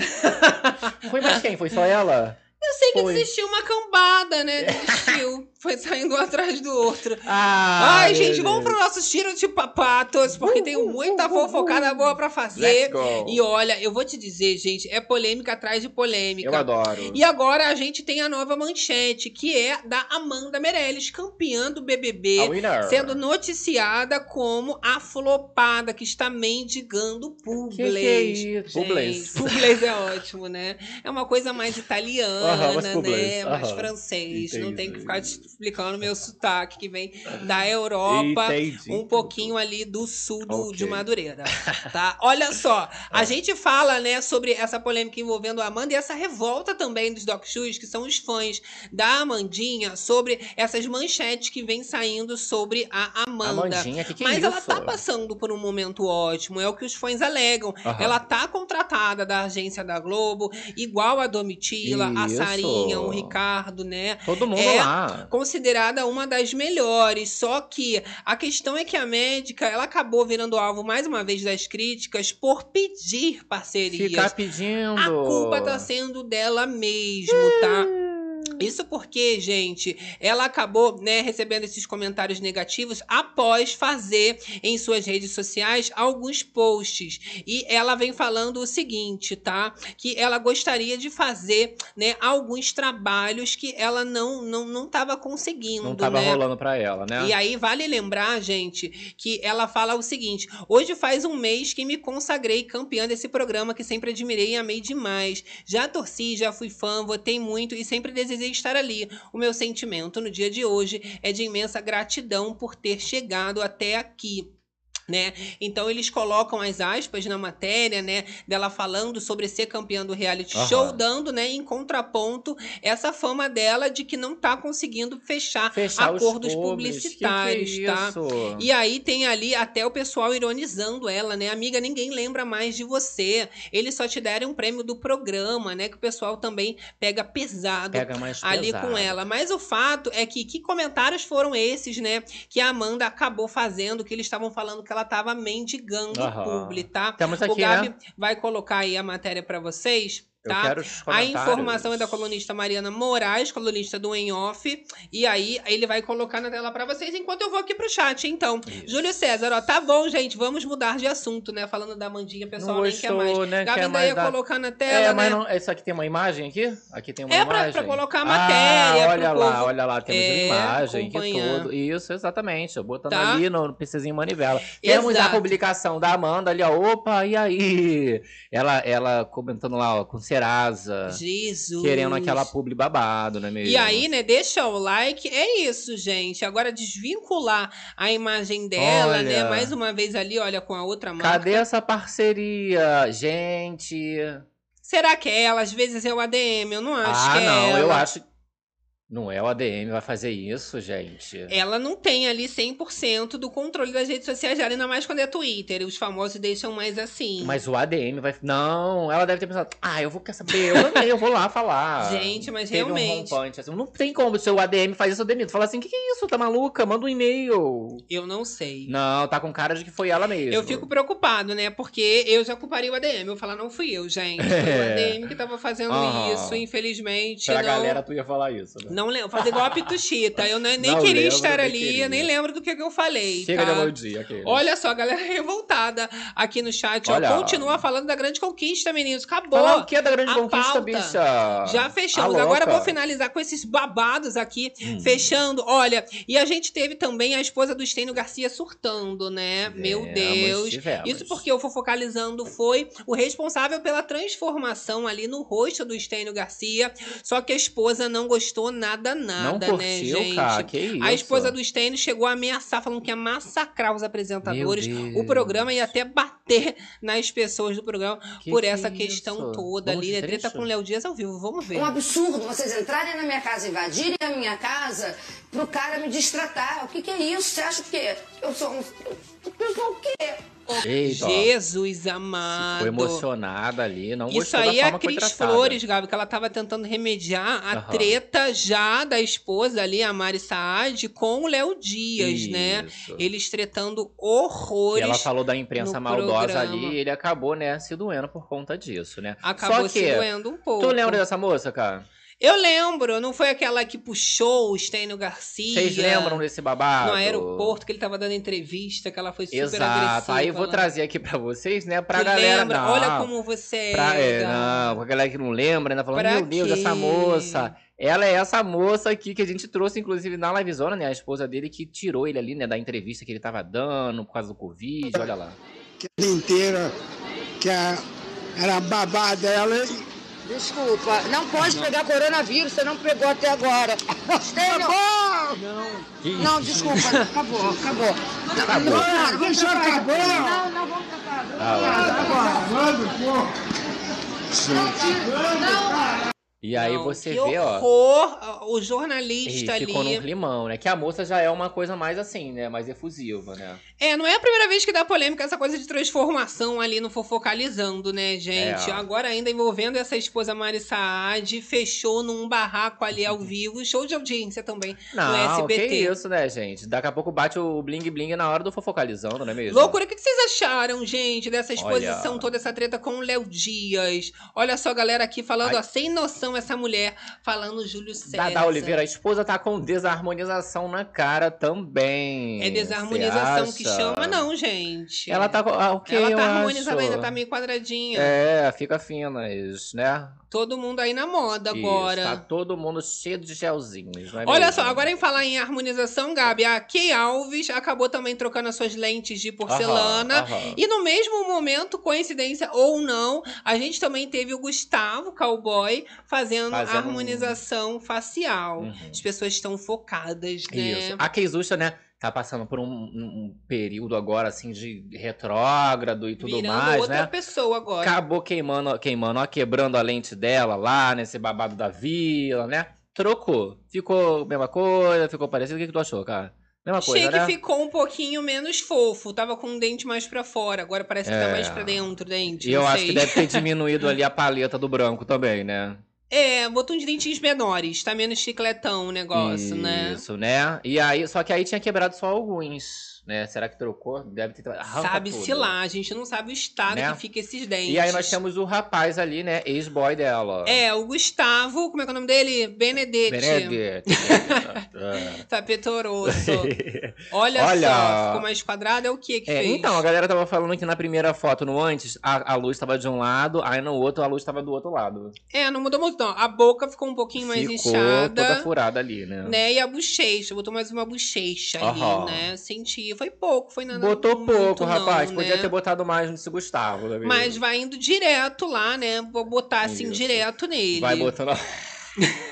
Foi mais quem? Foi só ela?
Eu sei que
Foi.
desistiu uma cambada, né? Desistiu. Foi saindo um atrás do outro.
Ah,
Ai, gente, vamos pro nosso tiro de papatos, porque tem muita fofocada boa pra
Let's
fazer. E olha, eu vou te dizer, gente, é polêmica atrás de polêmica.
Eu adoro.
E agora a gente tem a nova manchete, que é da Amanda Meirelles, campeã do BBB. Sendo noticiada como a flopada que está mendigando Publis.
Que que é isso? Publis.
Gente, Publis é ótimo, né? É uma coisa mais italiana,
mais Publis,
né? Mais
aham.
francês. Não tem que
Entendi.
ficar explicando meu sotaque, que vem da Europa,
Entendi.
um pouquinho ali do sul do,
Ok.
de Madureira, tá? Olha só, a gente fala, né, sobre essa polêmica envolvendo a Amanda e essa revolta também dos Doc Shoes, que são os fãs da Amandinha, sobre essas manchetes que vêm saindo sobre a Amanda.
Amandinha, que que é
Mas ela
isso?
tá passando por um momento ótimo, é o que os fãs alegam.
Aham.
Ela tá contratada da agência da Globo, igual a Domitila, a
Isso.
Sarinha, o Ricardo, né?
Todo mundo
É
lá.
Considerada uma das melhores. Só que a questão é que a médica, ela acabou virando alvo mais uma vez das críticas por pedir parcerias.
Ficar pedindo.
A culpa tá sendo dela mesmo, tá? Isso porque, gente, ela acabou, né, recebendo esses comentários negativos após fazer em suas redes sociais alguns posts. E ela vem falando o seguinte, tá? Que ela gostaria de fazer, né, alguns trabalhos que ela não não não estava conseguindo,
Não tava
né?
rolando pra ela, né?
E aí vale lembrar, gente, que ela fala o seguinte: hoje faz um mês que me consagrei campeã desse programa que sempre admirei e amei demais. Já torci, já fui fã, votei muito e sempre desejei estar ali. O meu sentimento no dia de hoje é de imensa gratidão por ter chegado até aqui. Né? Então eles colocam as aspas na matéria, né, dela falando sobre ser campeã do reality show, dando, né, em contraponto essa fama dela de que não tá conseguindo fechar
Fechar os
acordos publicitários,
que que é
tá? E aí tem ali até o pessoal ironizando ela, né? Amiga, ninguém lembra mais de você. Eles só te deram um prêmio do programa, né? Que o pessoal também pega pesado
Pega
ali
pesado.
com ela. Mas o fato é que que comentários foram esses, né? Que a Amanda acabou fazendo, que eles estavam falando que ela tava mendigando o publi, tá?
Temos
o
aqui,
Gabi
né?
vai colocar aí a matéria pra vocês.
Eu
Tá? A informação é da colunista Mariana Moraes, colunista do Em Off. E aí ele vai colocar na tela pra vocês enquanto eu vou aqui pro chat, então. Júlio César, ó, tá bom, gente, vamos mudar de assunto, né? Falando da Mandinha, pessoal
Não
nem quer mais.
gostou, né?
Gabi
Quer
ainda
mais
colocar na tela,
É,
né?
mas não, isso aqui tem uma imagem aqui? Aqui tem uma
É pra-
imagem.
pra colocar a
Ah,
matéria, pro
olha lá,
povo,
olha lá, temos
é,
uma imagem
acompanhar.
todo. Isso, exatamente. eu Botando
Tá?
ali no PCzinho manivela. Temos a
Exato.
publicação da Amanda ali, ó. Opa, e aí? Ela, ela comentando lá, ó, com Serasa.
Jesus.
Querendo aquela publi babado, não é mesmo?
E aí, né, deixa o like. É isso, gente. Agora desvincular a imagem dela,
Olha.
né? Mais uma vez ali, olha, com a outra marca.
Cadê essa parceria? Gente.
Será que é ela? Às vezes é o ADM, eu não acho
ah,
que é
não,
ela.
eu acho. Não é o ADM vai fazer isso, gente.
Ela não tem ali 100% do controle das redes sociais dela, ainda mais quando é Twitter. Os famosos deixam mais assim.
Mas o ADM vai. Não, ela deve ter pensado. Ah, eu vou quer saber, eu ganhei, eu vou lá falar.
Gente, mas
Teve
realmente.
Um rompante, assim. Não tem como se o ADM faz isso, eu demito. Fala assim: o que, que é isso? Tá maluca? Manda um e-mail.
Eu não sei.
Não, tá com cara de que foi ela mesmo.
Eu fico preocupado, né? Porque eu já culparia o ADM. Eu falar, não fui eu, gente. Foi o
É.
ADM que tava fazendo isso, infelizmente.
Pra
não...
galera, tu ia falar isso, né?
Não lembro. Fazer igual a Pituchita. Eu nem, nem
Não
queria estar
nem
ali,
queria.
eu nem lembro do que, que eu falei.
Chega
tá?
de aquele.
Olha só, a galera revoltada aqui no chat. ó.
Olha.
Continua falando da grande conquista, meninos. Acabou.
Falar o que da grande
a
conquista, bicha?
Já fechamos.
Ah,
Agora eu vou finalizar com esses babados aqui.
Hum.
Fechando. Olha, e a gente teve também a esposa do Estênio Garcia surtando, né? Meu
Tivemos,
Deus.
tivemos.
Isso porque o Fofocalizando foi o responsável pela transformação ali no rosto do Estênio Garcia. Só que a esposa não gostou nada,
Não
nada,
curtiu,
né, gente?
cara? Que isso?
A esposa do Stênio chegou a ameaçar, falando que ia massacrar os apresentadores. O programa ia até bater nas pessoas do programa
Que
por
que
essa
é
questão
isso?
toda
Vamos
ali. É treta com o Léo Dias ao vivo. Vamos ver.
É um absurdo vocês entrarem na minha casa, invadirem a minha casa, pro cara me destratar. O que, que é isso? Você acha que eu sou um. Eu sou o quê?
Eita, ó.
Jesus amado.
Ficou emocionada ali, não
Isso
gostou
aí
da
é a Cris. Flores, Gabi, que ela tava tentando remediar a
Aham.
treta já da esposa ali, a Mari Saad, com o Léo Dias, né?
Isso.
Eles tretando
E
horrores.
ela falou da imprensa maldosa
programa.
ali e ele acabou, né, se doendo por conta disso, né?
Acabou
Só que,
se doendo um pouco.
tu lembra dessa moça, cara?
Eu lembro, não foi aquela que puxou o Stênio Garcia.
Vocês lembram desse babado?
No aeroporto, que ele tava dando entrevista, que ela foi super
Exato.
agressiva.
Aí eu vou
lá.
trazer aqui pra vocês, né, pra
Tu
galera...
lembra?
Não,
Olha como você é.
pra, é, não, pra galera que não lembra, né, falando,
Pra
meu Deus,
quê?
essa moça... Ela é essa moça aqui que a gente trouxe, inclusive, na livezona, né, a esposa dele, que tirou ele ali, né, da entrevista que ele tava dando por causa do Covid, olha lá.
inteira, que a- era a babá dela.
Desculpa, não pode pegar coronavírus, você não pegou até agora.
Não,
Que
não,
isso?
desculpa, acabou, acabou.
Acabou.
Não,
Vamos já acabou!
Não, não, vamos pra casa.
Ah, lá.
Acabando, pô!
E aí
Não,
você
que
vê, ó.
horror, o
E
jornalista
ficou
ali.
num climão, né? Que a moça já é uma coisa mais assim, né? Mais efusiva, né?
É, não é a primeira vez que dá polêmica essa coisa de transformação ali no fofocalizando, né, gente?
É.
Agora ainda envolvendo essa esposa Mari Saad, fechou num barraco ali ao vivo, show de audiência também
Não,
no SBT.
que isso, né, gente? Daqui a pouco bate o bling bling na hora do fofocalizando, não é mesmo?
Loucura, o que que vocês acharam, gente, dessa exposição,
Olha.
toda essa treta com o Léo Dias? Olha só a galera aqui falando,
Ai.
ó, sem noção essa mulher, falando Júlio César.
Dada Oliveira, a esposa tá com desarmonização na cara também.
É desarmonização que chama, não, gente.
Ela tá com. Ah, o que
Ela tá
acho?
harmonizada ainda, tá meio quadradinha.
É, fica finas, né?
Todo mundo aí na moda
Isso,
agora.
tá todo mundo cheio de gelzinhos, não é
Olha
mesmo?
só, agora em falar em harmonização, Gabi, a Kay Alves acabou também trocando as suas lentes de porcelana.
Aham, aham.
E no mesmo momento, coincidência ou não, a gente também teve o Gustavo Cowboy fazendo,
Fazendo
harmonização facial.
Uhum.
As pessoas estão focadas, né?
Isso. A Keizucha, né, tá passando por um, um período agora, assim, de retrógrado e tudo
Virando
mais,
outra
né?
pessoa agora.
Acabou queimando, queimando, ó, quebrando a lente dela lá, nesse babado da vila, né? Trocou. Ficou mesma coisa, ficou parecido. O que, que tu achou, cara? Mesma
Achei
coisa,
que
né?
ficou um pouquinho menos fofo. Tava com o dente mais pra fora. Agora parece que tá
É.
mais pra dentro o dente.
E eu
não
acho
sei.
que deve ter diminuído ali a paleta do branco também, né?
É, botou uns dentinhos menores. Tá menos chicletão o negócio, né?
Isso, né? E aí, só que aí tinha quebrado só alguns, né? Será que trocou? Deve ter
Sabe-se lá, a gente não sabe o estado
Né?
que fica esses dentes.
E aí nós temos o rapaz ali, né? Ex-boy dela.
É, o Gustavo, como é que é o nome dele? Benedetti.
Benedetto.
Tapetoroso. Olha,
Olha.
só, ficou mais quadrado, é o que que
É,
fez?
então, a galera tava falando que na primeira foto, no antes, a, a luz tava de um lado, aí no outro a luz tava do outro lado.
É, não mudou muito não. A boca ficou um pouquinho mais
Ficou
inchada.
toda furada ali, né?
Né? E a bochecha, botou mais uma bochecha
Aham.
ali, né? Senti. Foi pouco, foi nada.
Botou
muito
pouco,
não,
rapaz.
né?
Podia ter botado mais nesse Gustavo. né,
Mas vai indo direto lá, né? Vou botar assim
Isso.
direto nele.
Vai botando.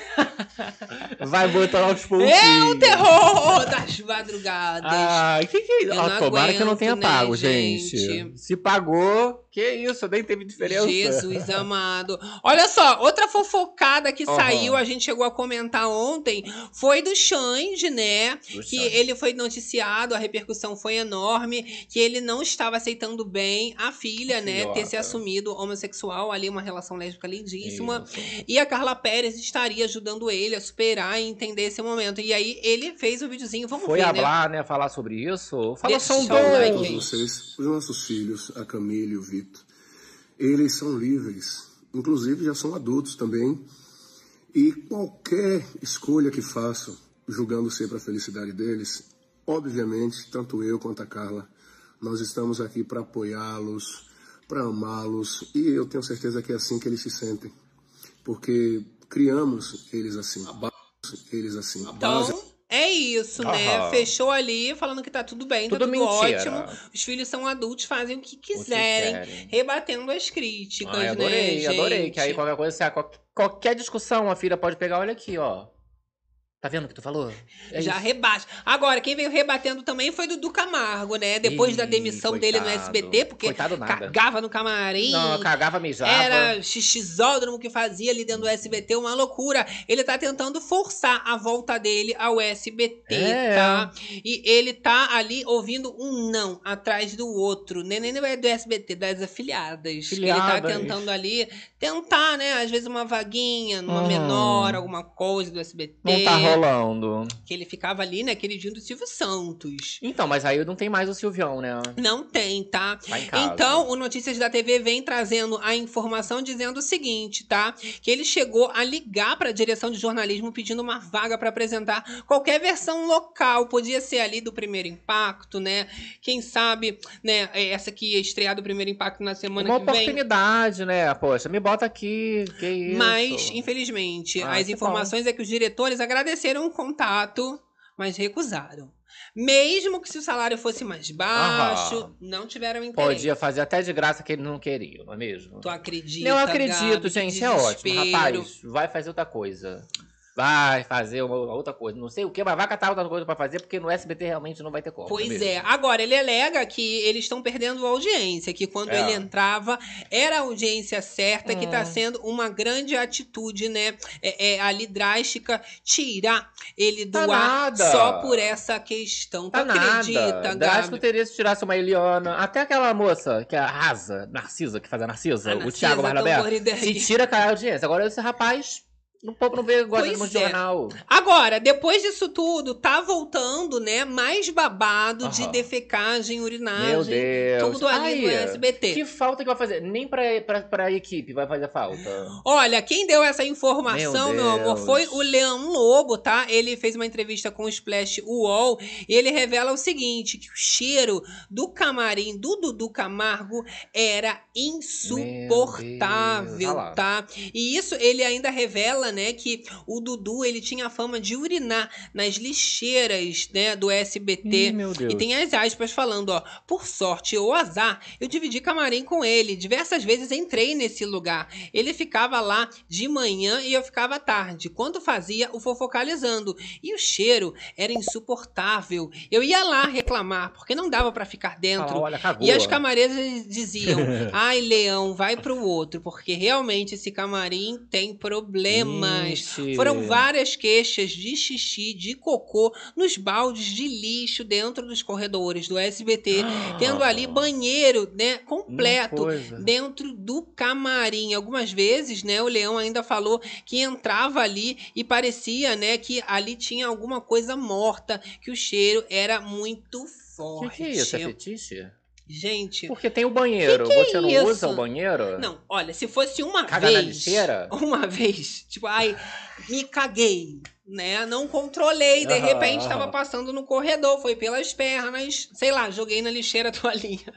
Vai botando aos pouquinhos.
É o terror das madrugadas.
Ah, que que?
Eu
Ah,
não
tomara que não
aguento,
tenha
né,
pago,
gente?
gente. Se pagou, que isso, nem teve diferença.
Jesus amado. Olha só, outra fofocada que
Aham.
saiu, a gente chegou a comentar ontem, foi do Xande, né?
Do
Que
Xande.
ele foi noticiado, a repercussão foi enorme, que ele não estava aceitando bem a filha, né? Ter se assumido homossexual, ali uma relação lésbica lindíssima.
Isso.
E a Carla Pérez estaria ajudando ele a superar e entender esse momento. E aí ele fez o videozinho, vamos
Foi
ver, né?
hablar, né? Falar sobre isso? Fala
Deixa
são
eu dar like
bons.
aí.
vocês, os nossos filhos, a Camila e o Vitor, eles são livres, inclusive já são adultos também, e qualquer escolha que façam, julgando ser para a felicidade deles, obviamente, tanto eu quanto a Carla, nós estamos aqui para apoiá-los, para amá-los, e eu tenho certeza que é assim que eles se sentem, porque criamos eles assim, a base, eles assim,
Então, é isso, né? Fechou ali falando que tá tudo bem,
Tudo
tá tudo
mentira.
ótimo. Os filhos são adultos, fazem o que
O que
quiserem, rebatendo as críticas,
Ai,
né,
adorei, adorei. Que aí qualquer coisa, há qual- qualquer discussão, a filha pode pegar, olha aqui, ó. Tá vendo o que tu falou? É
Já
isso.
rebate. Agora, quem veio rebatendo também foi Dudu Camargo, né? Depois da
Ih,
demissão dele no
coitado.
SBT, porque
Coitado nada.
cagava no camarim.
Não, cagava, mijava.
Era xixizódromo que fazia ali dentro do SBT, uma loucura. Ele tá tentando forçar a volta dele ao SBT,
É.
tá? E ele tá ali ouvindo um não atrás do outro. Nem, nem é do SBT, das afiliadas. Ele tá tentando ali tentar, né? Às vezes uma vaguinha, numa
Uhum.
menor, alguma coisa do SBT.
Não tá rolando.
Que ele ficava ali, né? Queridinho do Silvio Santos.
Então, mas aí não tem mais o Silvião, né?
Não tem, tá?
Tá em casa.
Então, o Notícias da TV vem trazendo a informação dizendo o seguinte, tá? Que ele chegou a ligar para a direção de jornalismo pedindo uma vaga para apresentar qualquer versão local, podia ser ali do Primeiro Impacto, né? Quem sabe, né, essa que ia estrear do Primeiro Impacto na semana
Uma
que vem.
oportunidade, né? Poxa, me bota aqui. Que isso?
Mas, infelizmente,
Ah,
as informações é que os diretores agradeceram o contato, mas recusaram. Mesmo que se o salário fosse mais baixo,
Aham.
não tiveram interesse.
Podia fazer até de graça que ele não queria, não é mesmo?
Tu acredita?
Eu acredito,
Gabi?
Gente, é ótimo.
desespero.
Rapaz, vai fazer outra coisa. Vai fazer uma outra coisa. Não sei o que, mas vai catar outra coisa pra fazer, porque no SBT realmente não vai ter como.
Pois
mesmo.
é. Agora, ele alega que eles estão perdendo audiência, que quando
É.
ele entrava era a audiência certa, que
É.
tá sendo uma grande atitude, né? É, é, ali drástica, tirar ele do
Tá
ar
nada.
só por essa questão.
Tá
tu acredita,
nada. Drástico
Gabi?
teria se tirasse uma Eliana, até aquela moça que é a Rasa, Narcisa, que faz a Narcisa,
A
o
Narcisa
Thiago Barnabé. Se tira cai a audiência. Agora esse rapaz, o povo não vê, gosta
Pois
de
é.
jornal.
Agora, depois disso tudo, tá voltando, né? Mais babado de
Aham.
defecagem, urinagem.
Meu Deus.
Tudo ali no
Aí,
SBT.
Que falta que vai fazer? Nem pra, pra, pra equipe vai fazer falta.
Olha, quem deu essa informação,
Meu
meu, amor, foi o Leão Lobo, tá? Ele fez uma entrevista com o Splash UOL e ele revela o seguinte: que o cheiro do camarim do Dudu Camargo era insuportável, tá? E isso ele ainda revela, né, que o Dudu ele tinha a fama de urinar nas lixeiras, né, do SBT.
Ih.
E tem as aspas falando, ó, por sorte ou azar, eu dividi camarim com ele. Diversas vezes entrei nesse lugar. Ele ficava lá de manhã e eu ficava à tarde, quando fazia o fofocalizando. E o cheiro era insuportável. Eu ia lá reclamar, porque não dava pra ficar
Ah,
dentro.
olha, cagou.
E as camareiras diziam: ai, Leão, vai pro outro, porque realmente esse camarim tem problemas.
Ixi.
Foram várias queixas de xixi, de cocô, nos baldes de lixo dentro dos corredores do SBT, tendo ali banheiro, né, completo. Dentro do camarim. Algumas vezes, né, o Leão ainda falou que entrava ali e parecia, né, que ali tinha alguma coisa morta, que o cheiro era muito
O
forte.
que, que é isso? É fetiche?
Gente,
Porque tem o banheiro.
Que que é
Você não
isso?
usa o banheiro?
Não, olha, se fosse uma
Caga
vez.
na lixeira?
Uma vez, tipo, ai, me caguei, né? Não controlei, de repente tava
aham.
passando no corredor, foi pelas pernas, sei lá, joguei na lixeira a toalhinha.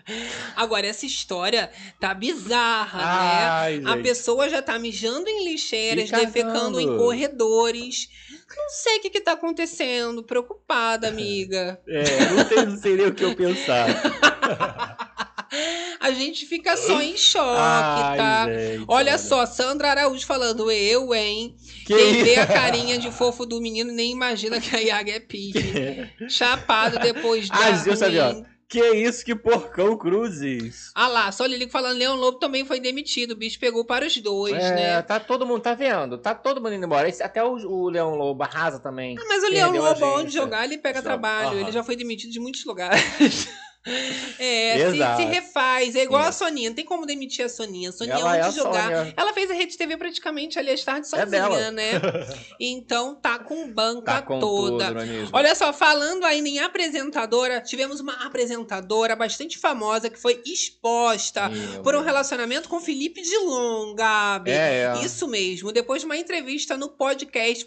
Agora, essa história tá bizarra,
Ai,
né? A
gente.
pessoa já tá mijando em lixeiras, defecando em corredores. Não sei o que que tá acontecendo, preocupada, amiga.
É, não sei, não sei nem o que eu pensar.
A gente fica só em choque,
Ai,
tá?
gente,
Olha só, Sandra Araújo falando, eu, hein?
Que
Quem vê a carinha de fofo do menino nem imagina que a Yaga é pique. Chapado depois da
Ah, Gil, sabe, ó. Que isso, que porcão cruzes.
Ah lá, só Lilico falando, Leão Lobo também foi demitido. O bicho pegou para os dois,
é,
né?
tá todo mundo, tá vendo? Tá todo mundo indo embora. Esse- até o, o Leão Lobo arrasa também.
Ah, mas o Leão Lobo, onde jogar, ele pega
Joga.
trabalho.
Aham.
Ele já foi demitido de muitos lugares. É, se, se refaz. É igual a
Isso.
Soninha. Não tem como demitir a Soninha. A Soninha,
Ela é
onde
a
jogar.
Sônia.
Ela fez a Rede TV praticamente ali às tardes
É
sozinha,
dela.
né? Então tá com banca
Tá com
toda.
tudo, é?
Olha só, falando ainda em apresentadora, tivemos uma apresentadora bastante famosa que foi exposta
Meu
por um relacionamento com Felipe Dilon, Gabi.
É, é.
Isso mesmo. Depois de uma entrevista no podcast,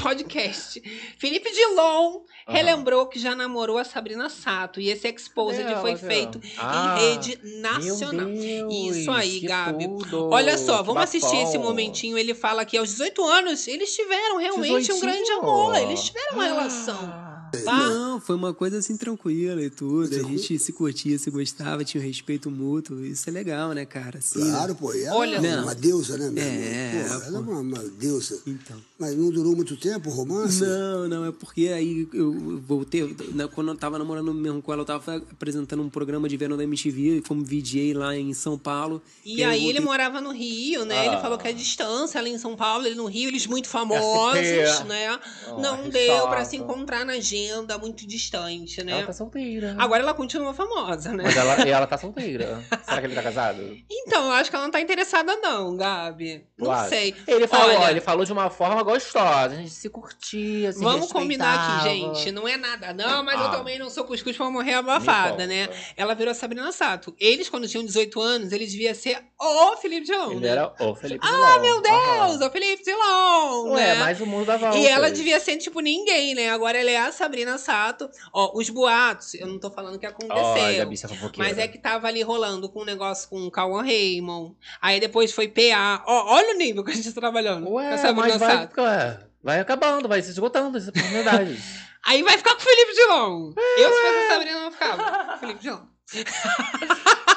podcast Felipe Dilon
Aham.
relembrou que já namorou a Sabrina Sato e esse exposed
Ela,
foi feito
Ah,
em rede nacional.
Deus,
Isso aí, Gabi.
tudo,
Olha só,
que
vamos assistir esse momentinho. Ele fala que aos 18 anos eles tiveram realmente um
18?
grande amor. Eles tiveram uma relação.
Ah.
Tá?
Não, foi uma coisa assim tranquila e tudo. A gente se curtia, se gostava, tinha um respeito mútuo. Isso é legal, né, cara? Assim,
Claro, pô. E ela
Olha-
é uma deusa, né, meu
É,
irmão? Pô, ela é uma, uma deusa.
Então.
Mas não durou muito tempo o romance?
Não, não, é porque aí eu voltei, quando eu tava namorando mesmo com ela, eu tava apresentando um programa de verão da MTV, como VJ lá em São Paulo.
E
eu
aí ele
voltei-
morava no Rio, né? Ele
Ah.
falou que a distância ali em São Paulo, ele no Rio, eles muito famosos, né?
Ah,
Não deu pra
chato.
se encontrar na agenda, muito distante, né?
Ela tá solteira.
Agora ela continua famosa, né?
Mas ela, e ela tá solteira. Será que ele tá casado?
Então, eu acho que ela não tá interessada não, Gabi. Não
acha?
sei.
Ele falou,
Olha-
ele falou de uma forma gostosa. A gente se curtia, se
Vamos combinar aqui, gente. Não é nada, não, mas eu
Ah.
também não sou cuscuz pra morrer abafada, né? Ela virou a Sabrina Sato. Eles, quando tinham 18 anos, eles deviam ser o Felipe Dilon,
Ele
né?
era o Felipe
Ah,
Dilon.
meu Deus, o Felipe Dilon,
Ué,
né?
mas o mundo dava
E ela devia ser tipo ninguém, né? Agora ela é a Sabrina Sato. Ó, os boatos, eu não tô falando que aconteceu.
É fofoqueira.
mas é que tava ali rolando com um negócio com o Cauã Raymond. Aí depois foi PA. Ó, olha o nível que a gente tá trabalhando com a
Ué,
Sabrina
mas vai, ué, vai acabando, vai se esgotando essas oportunidades.
Aí vai ficar com o Felipe Dilon. Eu, se fosse a Sabrina, não ficava. com o Felipe Dilon.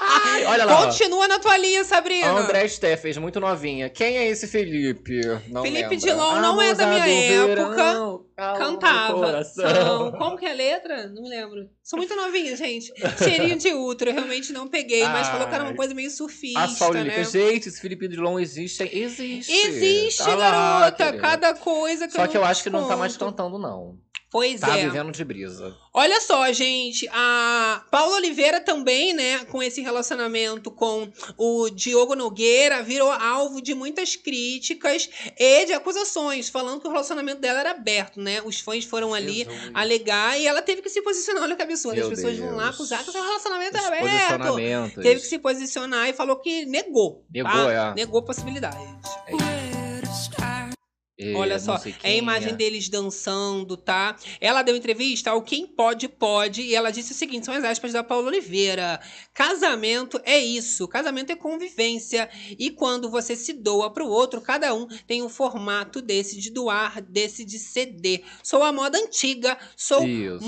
Ai, olha lá.
Continua na tua linha, Sabrina.
André Steffes, muito novinha. Quem é esse Felipe? Não
Felipe. Dilon não é da minha época.
verão,
Cantava. São- Como que é a letra? Não lembro. Sou muito novinha, gente. Cheirinho de útero, eu realmente não peguei, mas falou que era uma
Ai.
coisa meio surfista,
A Saulita,
né?
gente, esse Felipe Dilon existe. Existe.
Existe,
Tá lá,
garota.
querida.
cada coisa que
Só
eu
que eu acho que não tá mais cantando, não.
Pois
Tá
é.
vivendo de brisa.
Olha só, gente, a Paula Oliveira também, né, com esse relacionamento com o Diogo Nogueira, virou alvo de muitas críticas e de acusações, falando que o relacionamento dela era aberto, né? Os fãs foram ali
Jesus.
alegar e ela teve que se posicionar. Olha que absurdo,
Meu
as pessoas vão lá
Deus.
acusar que o seu relacionamento
Os
é aberto. Teve que se posicionar e falou que negou.
Negou,
tá?
é.
Negou possibilidades.
É,
Olha só, é a imagem deles dançando, tá? Ela deu entrevista ao Quem Pode Pode e ela disse o seguinte, são as aspas da Paula Oliveira. Casamento é isso, casamento é convivência e quando você se doa pro outro, cada um tem um formato desse de doar, desse de ceder. Sou a moda antiga, sou
Isso.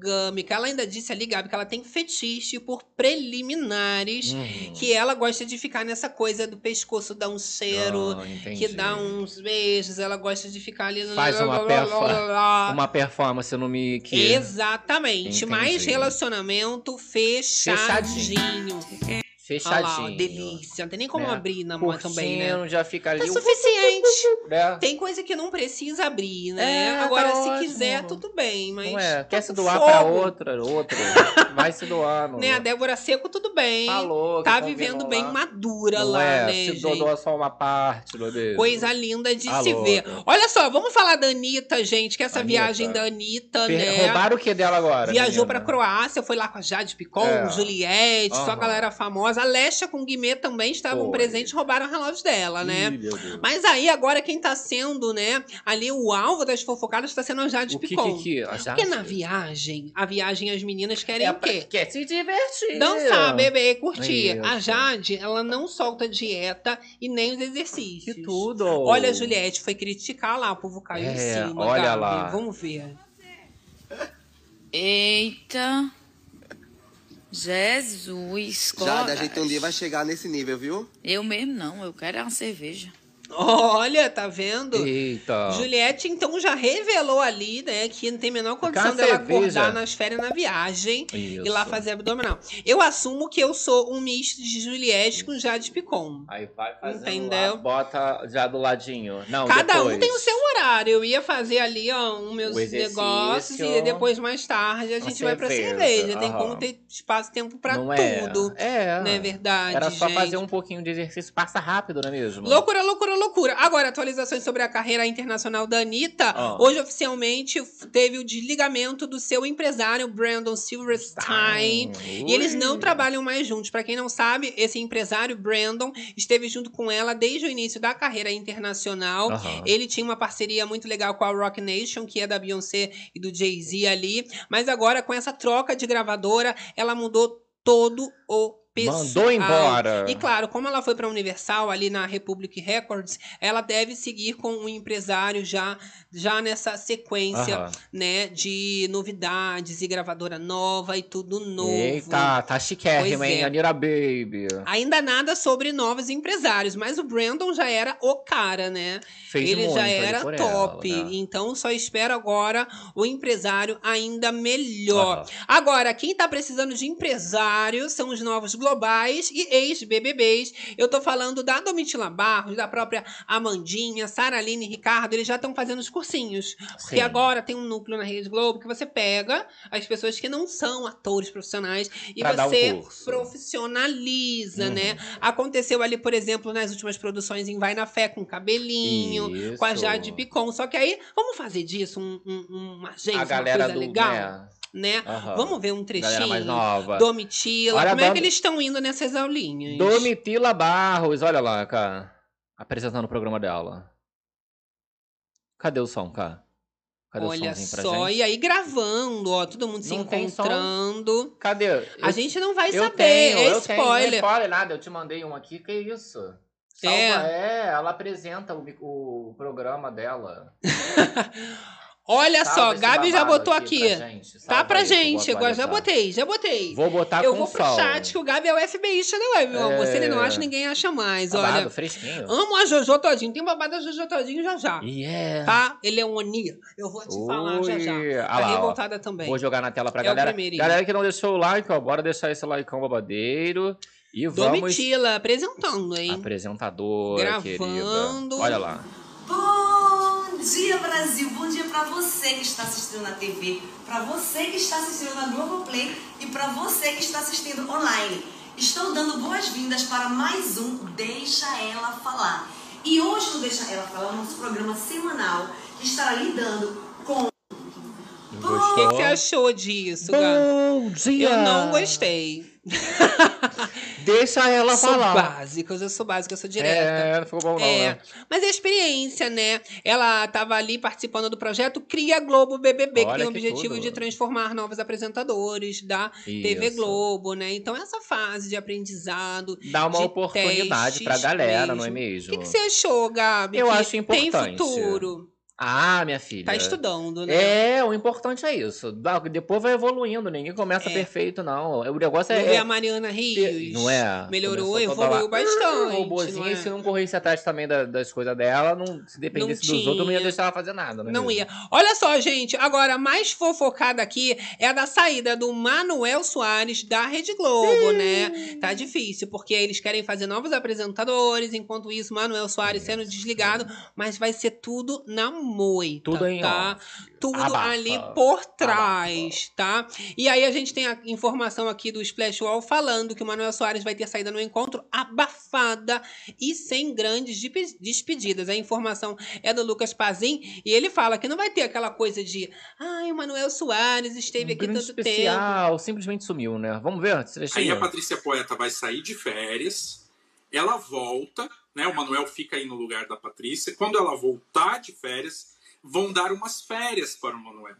Monogâmica. Ela ainda disse ali, Gabi, que ela tem fetiche por preliminares,
Uhum.
que ela gosta de ficar nessa coisa do pescoço dar um cheiro,
entendi.
que dá uns beijos, ela gosta de ficar ali no.
Faz uma perfa- Uma performance no Mickey.
Exatamente.
Entendi.
Mais relacionamento fechadinho. Olha
Fechadinho.
lá, ó, delícia. Não tem nem como
Né?
abrir na mão também, né?
Já fica ali.
É
o-
suficiente.
né?
Tem coisa que não precisa abrir, né?
É,
Agora,
tá
se
ótimo.
quiser, tudo bem, mas.
Não é?
tá
Quer se doar pra
fogo.
outra, outra. Vai se doando.
Né? A Débora Seco, tudo bem.
Falou.
tá
tão
vivendo
vendo
bem
lá.
madura
Não
lá,
é,
né,
se
gente?
doa só uma parte, meu Deus.
Coisa linda de
Tá
se ver. Olha só, vamos falar da Anitta, gente, que essa
Anitta.
viagem da Anitta,
Per-
né?
Roubaram o que dela agora?
Viajou
menina?
pra Croácia, foi lá com a Jade Picon,
É.
Juliette, só a galera famosa. A Lesha com o Guimê também estavam
Foi.
presentes, roubaram o relógio dela, né?
Ih.
Mas aí, agora, quem tá sendo, né, ali o alvo das fofocadas tá sendo a Jade
o que,
Picon.
que, que? A Jade?
Porque na viagem, a viagem as meninas querem
É
o quê?
Quer se divertir.
Dançar, beber, curtir.
Isso.
A Jade, ela não solta dieta e nem os exercícios.
Que tudo.
Olha, a Juliette foi criticar lá, o povo caiu em
É,
cima.
olha
Gabi.
lá.
Vamos ver.
Eita. Jesus.
Já, a gente um dia vai chegar nesse nível, viu?
Eu mesmo não, eu quero é uma cerveja.
Olha, tá vendo?
Eita.
Juliette, então, já revelou ali, né, que não tem a menor condição dela
cerveja.
acordar nas férias na viagem
Isso.
e lá fazer abdominal. Eu assumo que eu sou um misto de Juliette com Jade Picon.
Aí vai fazendo
Entendeu?
lá, bota já do ladinho. Não,
Cada
depois.
um tem o seu horário. Eu ia fazer ali, ó, os meus negócios e depois, mais tarde, a gente vai pra
cerveja.
cerveja. Tem como ter espaço e tempo pra
Não é?
tudo.
É.
Não é verdade,
Era só
gente?
fazer um pouquinho de exercício, passa rápido, não é mesmo?
Loucura, loucura, loucura. Agora, atualizações sobre a carreira internacional da Anitta.
Ah.
Hoje, oficialmente, teve o desligamento do seu empresário, Brandon Silverstein. E eles não trabalham mais juntos. Pra quem não sabe, esse empresário, Brandon, esteve junto com ela desde o início da carreira internacional. Ele tinha uma parceria muito legal com a Rock Nation, que é da Beyoncé e do Jay-Z ali. Mas agora, com essa troca de gravadora, ela mudou todo o pessoal.
Mandou embora.
E claro, como ela foi para a Universal ali na Republic Records, ela deve seguir com um empresário já já nessa sequência,
Aham.
né, de novidades e gravadora nova e tudo novo.
Eita, tá chiquérrima, hein?
é.
Anira Baby.
Ainda nada sobre novos empresários, mas o Brandon já era o cara, né?
Fez
Ele já era top.
ela, né?
Então só espero agora o empresário ainda melhor.
Aham.
Agora, quem tá precisando de empresário são os novos globais e ex-BBBs. Eu tô falando da Domitila Barros, da própria Amandinha, Sara Aline e Ricardo. Eles já estão fazendo os cursinhos. Porque
Sim.
agora tem um núcleo na Rede Globo que você pega as pessoas que não são atores profissionais e
Pra um
você
curso.
profissionaliza,
Uhum.
né? Aconteceu ali, por exemplo, nas últimas produções em Vai na Fé com Cabelinho, com a
Isso.
Jade Picon. Só que aí, vamos fazer disso um, um- uma agência,
A galera
uma coisa
do,
legal,
né?
Né?
Aham.
Vamos ver um
Galera mais
trechinho.
nova.
Domitila,
Olha,
como é
Dom-
que eles estão indo nessas aulinhas?
Domitila Barros, olha lá, cara. Apresentando o programa dela. Cadê o som, cara? Cadê
Olha
o somzinho pra
só,
gente?
e aí gravando, ó, todo mundo se
Não
encontrando.
Cadê?
A
Eu-
gente não vai saber,
tenho,
é
eu tenho. Não é
spoiler.
spoiler nada, eu te mandei um aqui, que isso? Salva, é. ela apresenta o, o programa dela.
Olha só, Gabi já botou
aqui
aqui.
pra gente.
Tá pra
aí
gente, agora já botei, já botei.
Vou botar
Eu
com
vou pro
sol.
chat que o Gabi é o FBIsta da web, meu amor. Se ele não
É.
acha, ninguém acha mais.
Babado,
Olha,
fresquinho.
amo a Jojo Todinho. Tem babado da Jojo Todinho já já.
Yeah.
Tá? Ele é um Oni. Eu vou te falar já já.
Ui. Ah
Tá
lá, ó.
revoltada também.
Vou jogar na tela pra
É
galera. Galera que não deixou o like, ó, bora deixar esse likeão babadeiro. E vamos...
Domitila apresentando, hein?
Apresentadora,
Gravando.
querida. Olha lá.
Bom dia, Brasil! Bom dia pra você que está assistindo na TV, pra você que está assistindo na Globoplay e pra você que está assistindo online. Estou dando boas-vindas para mais um Deixa Ela Falar. E hoje no Deixa Ela Falar, nosso programa semanal, que estará lidando com
O
Gostou?
que, que você achou disso, Gabi?
Bom dia!
Eu não gostei.
Deixa ela
sou
falar.
básica, eu sou básica, eu sou direta.
É, não ficou bom não,
É,
né?
mas é experiência, né? Ela estava ali participando do projeto Cria Globo BBB, que
Olha
tem o
que
objetivo
tudo.
de transformar novos apresentadores da TV
Isso.
Globo, né? Então essa fase de aprendizado,
Dá uma
de
oportunidade pra
testes
galera, não é
O
mesmo?
que, que você achou, Gabi?
Eu
Que
acho importante.
Tem futuro.
Ah, minha filha.
Tá estudando, né?
É, o importante é isso. Dá- Depois vai evoluindo, ninguém começa
É.
perfeito, não. O negócio é. é-
a Mariana Rios.
Não é?
Melhorou, evoluiu bastante.
Robozinho,
não é?
se não corresse atrás também da- das coisas dela, não, se dependesse
Não
dos outros, não ia deixar ela fazer nada, né?
Não
mesmo?
ia. Olha só, gente. Agora, a mais fofocada aqui é a da saída do Manuel Soares da Rede Globo, né? Tá difícil, porque eles querem fazer novos apresentadores. Enquanto isso, Manuel Soares sendo desligado. Mas vai ser tudo na moita,
Tudo em
tá? Tudo
Abafa.
ali por trás, tá? E aí a gente tem a informação aqui do Splash Wall falando que o Manuel Soares vai ter saída no encontro abafada e sem grandes despedidas. A informação é do Lucas Pazin e ele fala que não vai ter aquela coisa de ai, o Manuel Soares esteve
Um
aqui tanto tempo.
especial, simplesmente sumiu, né? Vamos ver?
Aí a Patrícia Poeta vai sair de férias, ela volta, né? O Manuel fica aí no lugar da Patrícia. Quando ela voltar de férias, vão dar umas férias para o Manuel.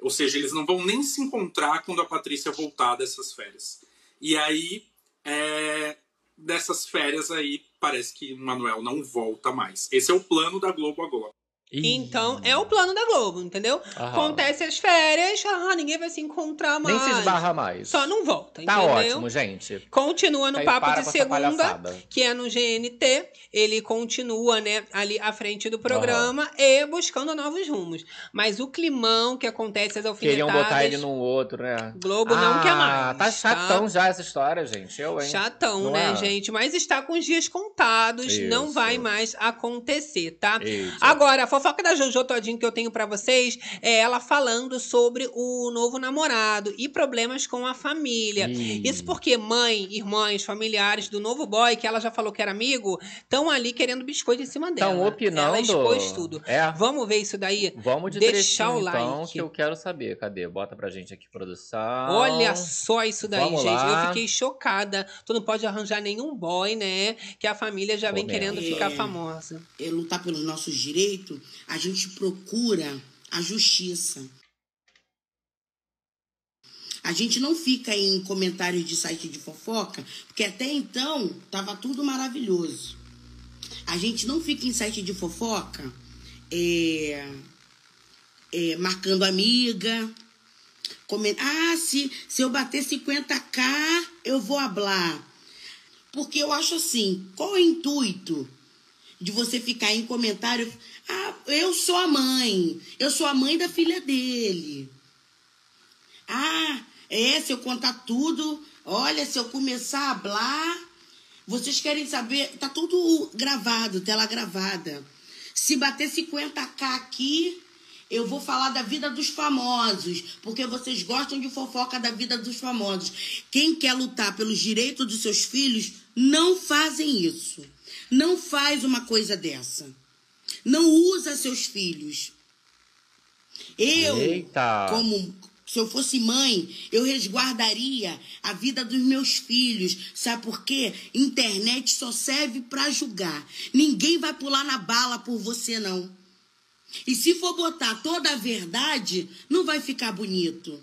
Ou seja, eles não vão nem se encontrar quando a Patrícia voltar dessas férias. E aí, é, dessas férias aí, parece que o Manuel não volta mais. Esse é o plano da Globo agora.
Então, é o plano da Globo, entendeu?
Aham.
Acontece as férias, ah, ninguém vai se encontrar mais.
Nem se esbarra mais.
Só não volta,
Tá
entendeu?
ótimo, gente.
Continua no
Aí
papo
para
de
com essa
segunda,
palhaçada.
que é no GNT. Ele continua, né, ali à frente do programa e buscando novos rumos. Mas o climão que acontece, as
Queriam
alfinetadas...
botar ele num outro, né?
Globo não quer
Ah,
mais,
Tá chatão
tá?
já essa história, gente. Eu, hein?
Chatão,
Não
né,
é?
gente? Mas está com os dias contados, não
Isso.
vai mais acontecer, tá?
Eita.
Agora, a fofoca da Jojo Todinho que eu tenho pra vocês é ela falando sobre o novo namorado e problemas com a família.
Ih.
Isso porque mãe, irmãs, familiares do novo boy, que ela já falou que era amigo, estão ali querendo biscoito em cima dela.
Tão opinando.
Ela expôs tudo.
É.
Vamos ver isso daí?
Vamos de
Deixar o
então,
like.
que eu quero saber. Cadê? Bota pra gente aqui, produção.
Olha só isso daí,
Vamos
gente.
lá.
Eu fiquei chocada. Tu não pode arranjar nenhum boy, né? Que a família já vem
Pô,
querendo
mesmo.
ficar
É.
famosa.
é, lutar pelos nossos direitos, a gente procura a justiça. A gente não fica em comentários de site de fofoca, porque até então tava tudo maravilhoso. A gente não fica em site de fofoca é, é, marcando amiga. comen- ah, se, se eu bater 50k, eu vou hablar. Porque eu acho assim, qual é o intuito de você ficar em comentário? Ah, eu sou a mãe, eu sou a mãe da filha dele. Ah, é, se eu contar tudo, olha, se eu começar a hablar, vocês querem saber, tá tudo gravado, tela gravada. Se bater 50k aqui, eu vou falar da vida dos famosos, porque vocês gostam de fofoca da vida dos famosos. Quem quer lutar pelos direitos dos seus filhos, não fazem isso. Não faz uma coisa dessa. Não usa seus filhos. Eu,
Eita.
como se eu fosse mãe, eu resguardaria a vida dos meus filhos. Sabe por quê? Internet só serve para julgar. Ninguém vai pular na bala por você, não. E se for botar toda a verdade, não vai ficar bonito.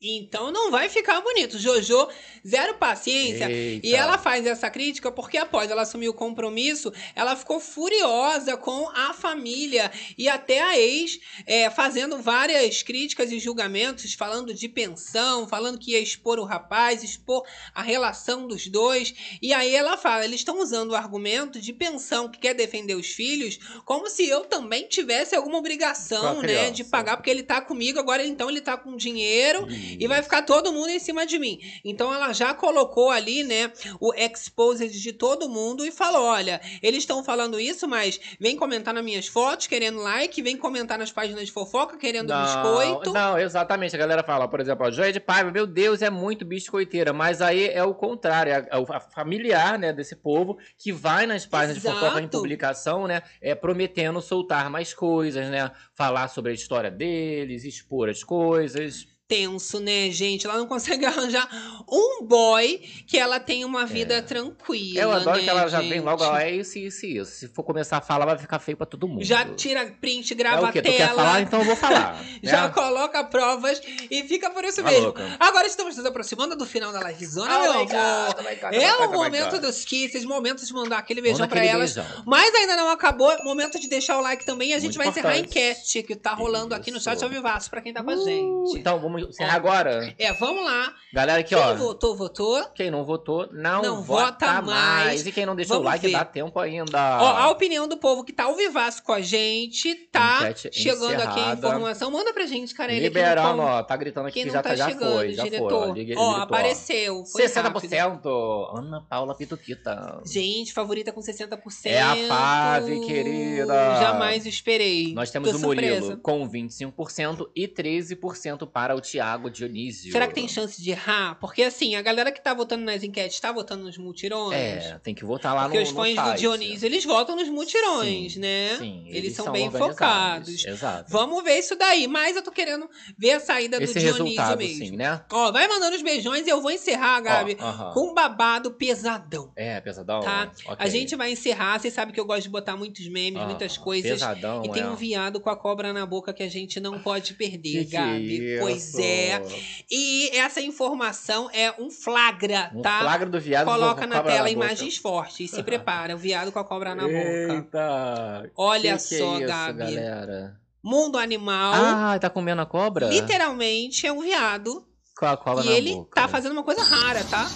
Então não vai ficar bonito. Jojo, zero paciência.
Eita.
E ela faz essa crítica porque após ela assumir o compromisso, ela ficou furiosa com a família e até a ex, é, fazendo várias críticas e julgamentos, falando de pensão, falando que ia expor o rapaz, expor a relação dos dois. E aí ela fala: eles estão usando o argumento de pensão que quer defender os filhos, como se eu também tivesse alguma obrigação, né, de pagar, porque ele tá comigo, agora então ele tá com dinheiro e vai ficar todo mundo em cima de mim. Então ela já colocou ali, né, o exposed de todo mundo e falou: olha, eles estão falando isso, mas vem comentar nas minhas fotos querendo like, vem comentar nas páginas de fofoca querendo biscoito.
Não, exatamente. A galera fala, por exemplo, a Joia de Paiva, meu Deus, é muito biscoiteira. Mas aí é o contrário, é a, é a familiar, né, desse povo que vai nas páginas de fofoca em
Exato.
publicação, né, é, prometendo soltar mais coisas, né, falar sobre a história deles, expor as coisas.
Tenso, né, gente? Ela não consegue arranjar um boy que ela tenha uma vida tranquila.
É. Eu adoro
né,
que ela já vem
gente?
logo, ó, é isso, isso, isso. Se for começar a falar, vai ficar feio pra todo mundo.
Já tira print,
é
grava
o quê?
a
Tu quer
tela.
falar? Então eu vou falar.
Já
né?
coloca provas e fica por isso
Tá
mesmo.
louca.
Agora estamos nos aproximando do final da livezona,
Oh
meu amor.
God, oh God, oh
é o momento dos kisses, momento de mandar aquele beijão
Manda
pra elas.
beijão.
Mas ainda não acabou, momento de deixar o like também. E a gente
Muito
vai encerrar a
importante.
enquete que tá rolando aqui no chat ao vivaço pra quem tá com a gente.
Então, vamos encerrar agora?
É, vamos lá.
Galera aqui,
Quem
ó.
votou, votou.
Quem não votou, não,
Não
vota,
vota
mais.
mais.
E quem não deixou o
Vamos
like,
ver.
dá tempo ainda.
Ó, a opinião do povo que tá ao vivaço com a gente, tá
Enquete
chegando aqui a
encerrada.
informação. Manda pra gente, cara.
Liberando,
ponto.
ó, tá gritando aqui
Quem
que já,
tá
tá, já
chegando,
foi, já
diretor.
foi. Ó,
Ó, apareceu, foi
60%. Ana Paula Pituquita.
Gente, favorita com 60%.
É a Fave, querida.
Jamais esperei.
Nós temos
Tô
o Murilo
surpresa.
com 25% e 13% para o Thiago Dionísio.
Será que tem chance de errar? Porque assim, a galera que tá votando nas enquetes tá votando nos multirões.
É, tem que votar lá
Porque
no
os fãs do. Dionísio, eles votam nos mutirões,
Sim,
né?
sim,
eles,
eles
são,
são
bem focados.
exato.
Vamos ver isso daí. Mas eu tô querendo ver a saída
Esse
do Dionísio mesmo.
sim, né?
Ó, vai mandando os beijões e eu vou encerrar, Gabi,
aham.
com um babado pesadão.
É, pesadão.
Tá?
Ok.
A gente vai encerrar. Vocês sabem que eu gosto de botar muitos memes,
Ah,
muitas coisas.
pesadão,
e tem
é.
um viado com a cobra na boca que a gente não pode perder,
Que que
Gabi.
é
pois
isso?
é. E essa informação é um flagra,
Um
tá?
flagra do viado com
Coloca
a
na tela
na boca.
imagens fortes. E se prepara. O viado com a cobra na boca.
Eita!
Olha
que que
só,
é isso,
Gabi.
galera?
Mundo animal.
Ah, tá comendo a cobra?
Literalmente é um viado.
Com a cobra
e
na
ele
boca.
tá fazendo uma coisa rara, tá?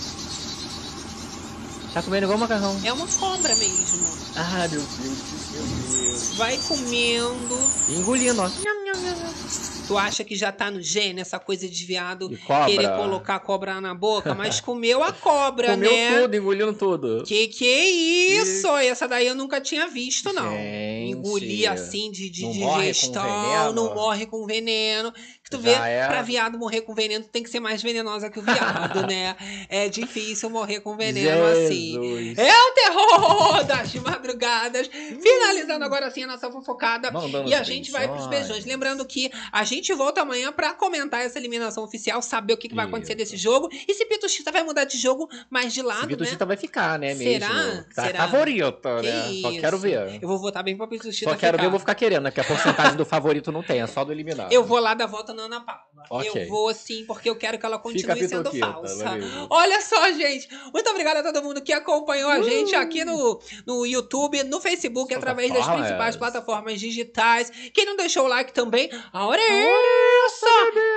Tá comendo igual macarrão.
É uma cobra mesmo.
Ah, meu Deus, meu Deus.
Vai comendo.
E engolindo, ó.
Tu acha que já tá no gene essa coisa de viado
E
querer colocar a cobra na boca? Mas comeu a cobra,
Comeu
né?
tudo, engolindo tudo.
Que que é isso? Essa daí eu nunca tinha visto, não.
Gente,
Engolir assim de, de
não morre
digestão,
veneno?
não morre com veneno. Que tu vê,
é.
pra viado morrer com veneno, tem que ser mais venenosa que o viado, né? É difícil morrer com veneno assim.
Jesus.
É o terror das madrugadas. Finalizando agora assim a nossa fofocada.
Mandando
E a gente vai pros
beijões.
Lembrando que a gente volta amanhã pra comentar essa eliminação oficial, saber o que, que vai acontecer desse jogo. E se Pituchita vai mudar de jogo mais de lado,
Esse
né?
Pituchita vai ficar, né,
Será?
mesmo? Tá
Será?
favorito,
Que
né? Só
isso.
quero ver.
Eu vou votar bem pra Pituchita
Só quero ver,
ficar.
eu vou ficar querendo, né? Porque a porcentagem do favorito não tem, é só do eliminado.
Eu vou lá dar volta na Ana Paula.
Ok.
Eu vou sim, porque eu quero que ela continue sendo falsa. Olha só, gente. Muito obrigada a todo mundo que acompanhou a gente aqui no, no YouTube, no Facebook, através das principais plataformas digitais. Quem não deixou o like também, a hora é essa!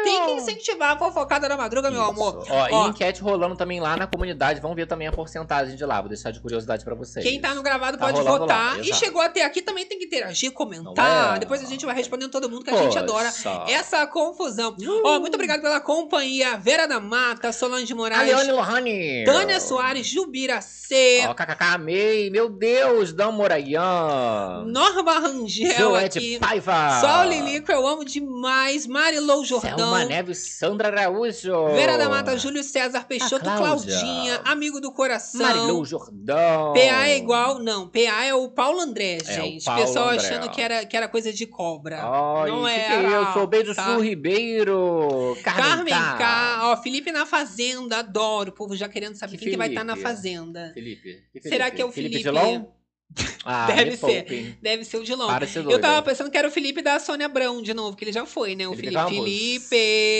Tem que incentivar a fofocada da madruga, meu amor.
Ó,
Ó,
e enquete rolando também lá na comunidade. Vamos ver também a porcentagem de lá. Vou deixar de curiosidade pra vocês.
Quem tá no gravado
Tá
pode votar.
lá,
e chegou até aqui também tem que interagir, comentar.
É?
Depois a gente vai respondendo todo mundo que a gente
Poxa.
adora essa confusão. Ó, muito obrigado pela companhia. Vera da Mata, Solange Moraes,
Leone Lohane.
Tânia Soares, Jubiracê,
Ó, kkk, amei. Meu Deus, Dan Morayan.
Norma Rangel
Joete
aqui.
Paiva.
Sol Lilico, eu amo demais. Marilou Jordão.
Selma Neves, Sandra Araújo.
Vera da Mata, Júlio César Peixoto. Claudinha, amigo do coração.
Marilou Jordão.
PA é igual. Não, PA é o Paulo André,
É, o
gente.
Paulo
Pessoal
André.
achando que era, que era coisa de cobra.
Ai,
não
que
é.
que é isso? Beijo,
tá?
Su Ribeiro. Carmen,
Carmen
K.
K. Ó, Felipe na Fazenda, adoro. O povo já querendo saber
Que
quem que vai estar na
Felipe?
Fazenda.
Felipe. Que
Será
Felipe?
que é o
Felipe
Felipe?
Ah,
Deve ser.
poupe.
Deve ser o Dilon. Eu tava pensando que era o Felipe da Sônia Abrão de novo, que ele já foi, né? O
Felipe
Felipe. Felipe.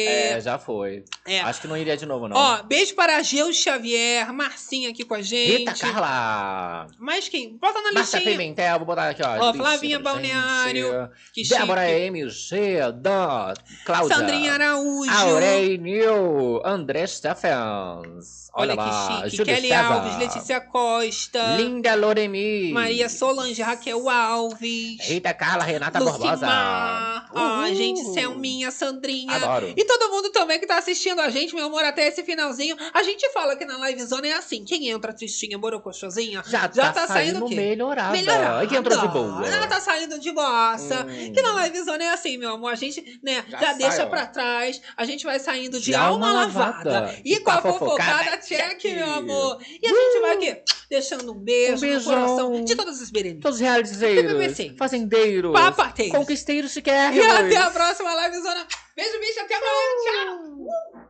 É, já foi.
É.
Acho que não iria de novo, não.
Ó, beijo para Geu Xavier, Marcinha aqui com a gente.
Rita Carla.
Mas quem? Bota na listinha.
Pimentel, vou botar aqui, ó.
Ó, Flavinha Balneário, que
Débora
chique.
MG, Dan, Cláudia.
Sandrinha Araújo.
Aurei New, André Stephens.
Olha,
Olha, lá,
que chique.
Júlio
Kelly
César.
Alves, Letícia Costa.
Linda Loremi.
Maria Solange, Raquel Alves.
Rita Carla, Renata Barbosa.
Lucimar. Ai,
Uhul.
gente, Selminha, Sandrinha.
Adoro.
E todo mundo também que tá assistindo a gente, meu amor, até esse finalzinho. A gente fala que na live zona é assim: quem entra tristinha, borocochosinha,
Já,
já
tá,
tá saindo o quê?
melhorada.
Melhorada.
E quem entrou de boa?
Ela tá saindo de bossa.
Hum.
Que na live zona é assim, meu amor. A gente, né, já,
Já sai,
deixa
ó.
pra trás. A gente vai saindo de
De
alma,
alma
lavada.
lavada.
E
E
com a fofocada,
fofocada,
check, meu amor. E a gente vai aqui, deixando um beijo
Um
no
beijão.
coração de todos os berenices.
Todos os realizeiros, fazendeiros,
Papateiros.
conquisteiros chiquérrimos.
E até a próxima live zona. Beijo, bicho. Até amanhã. Tchau.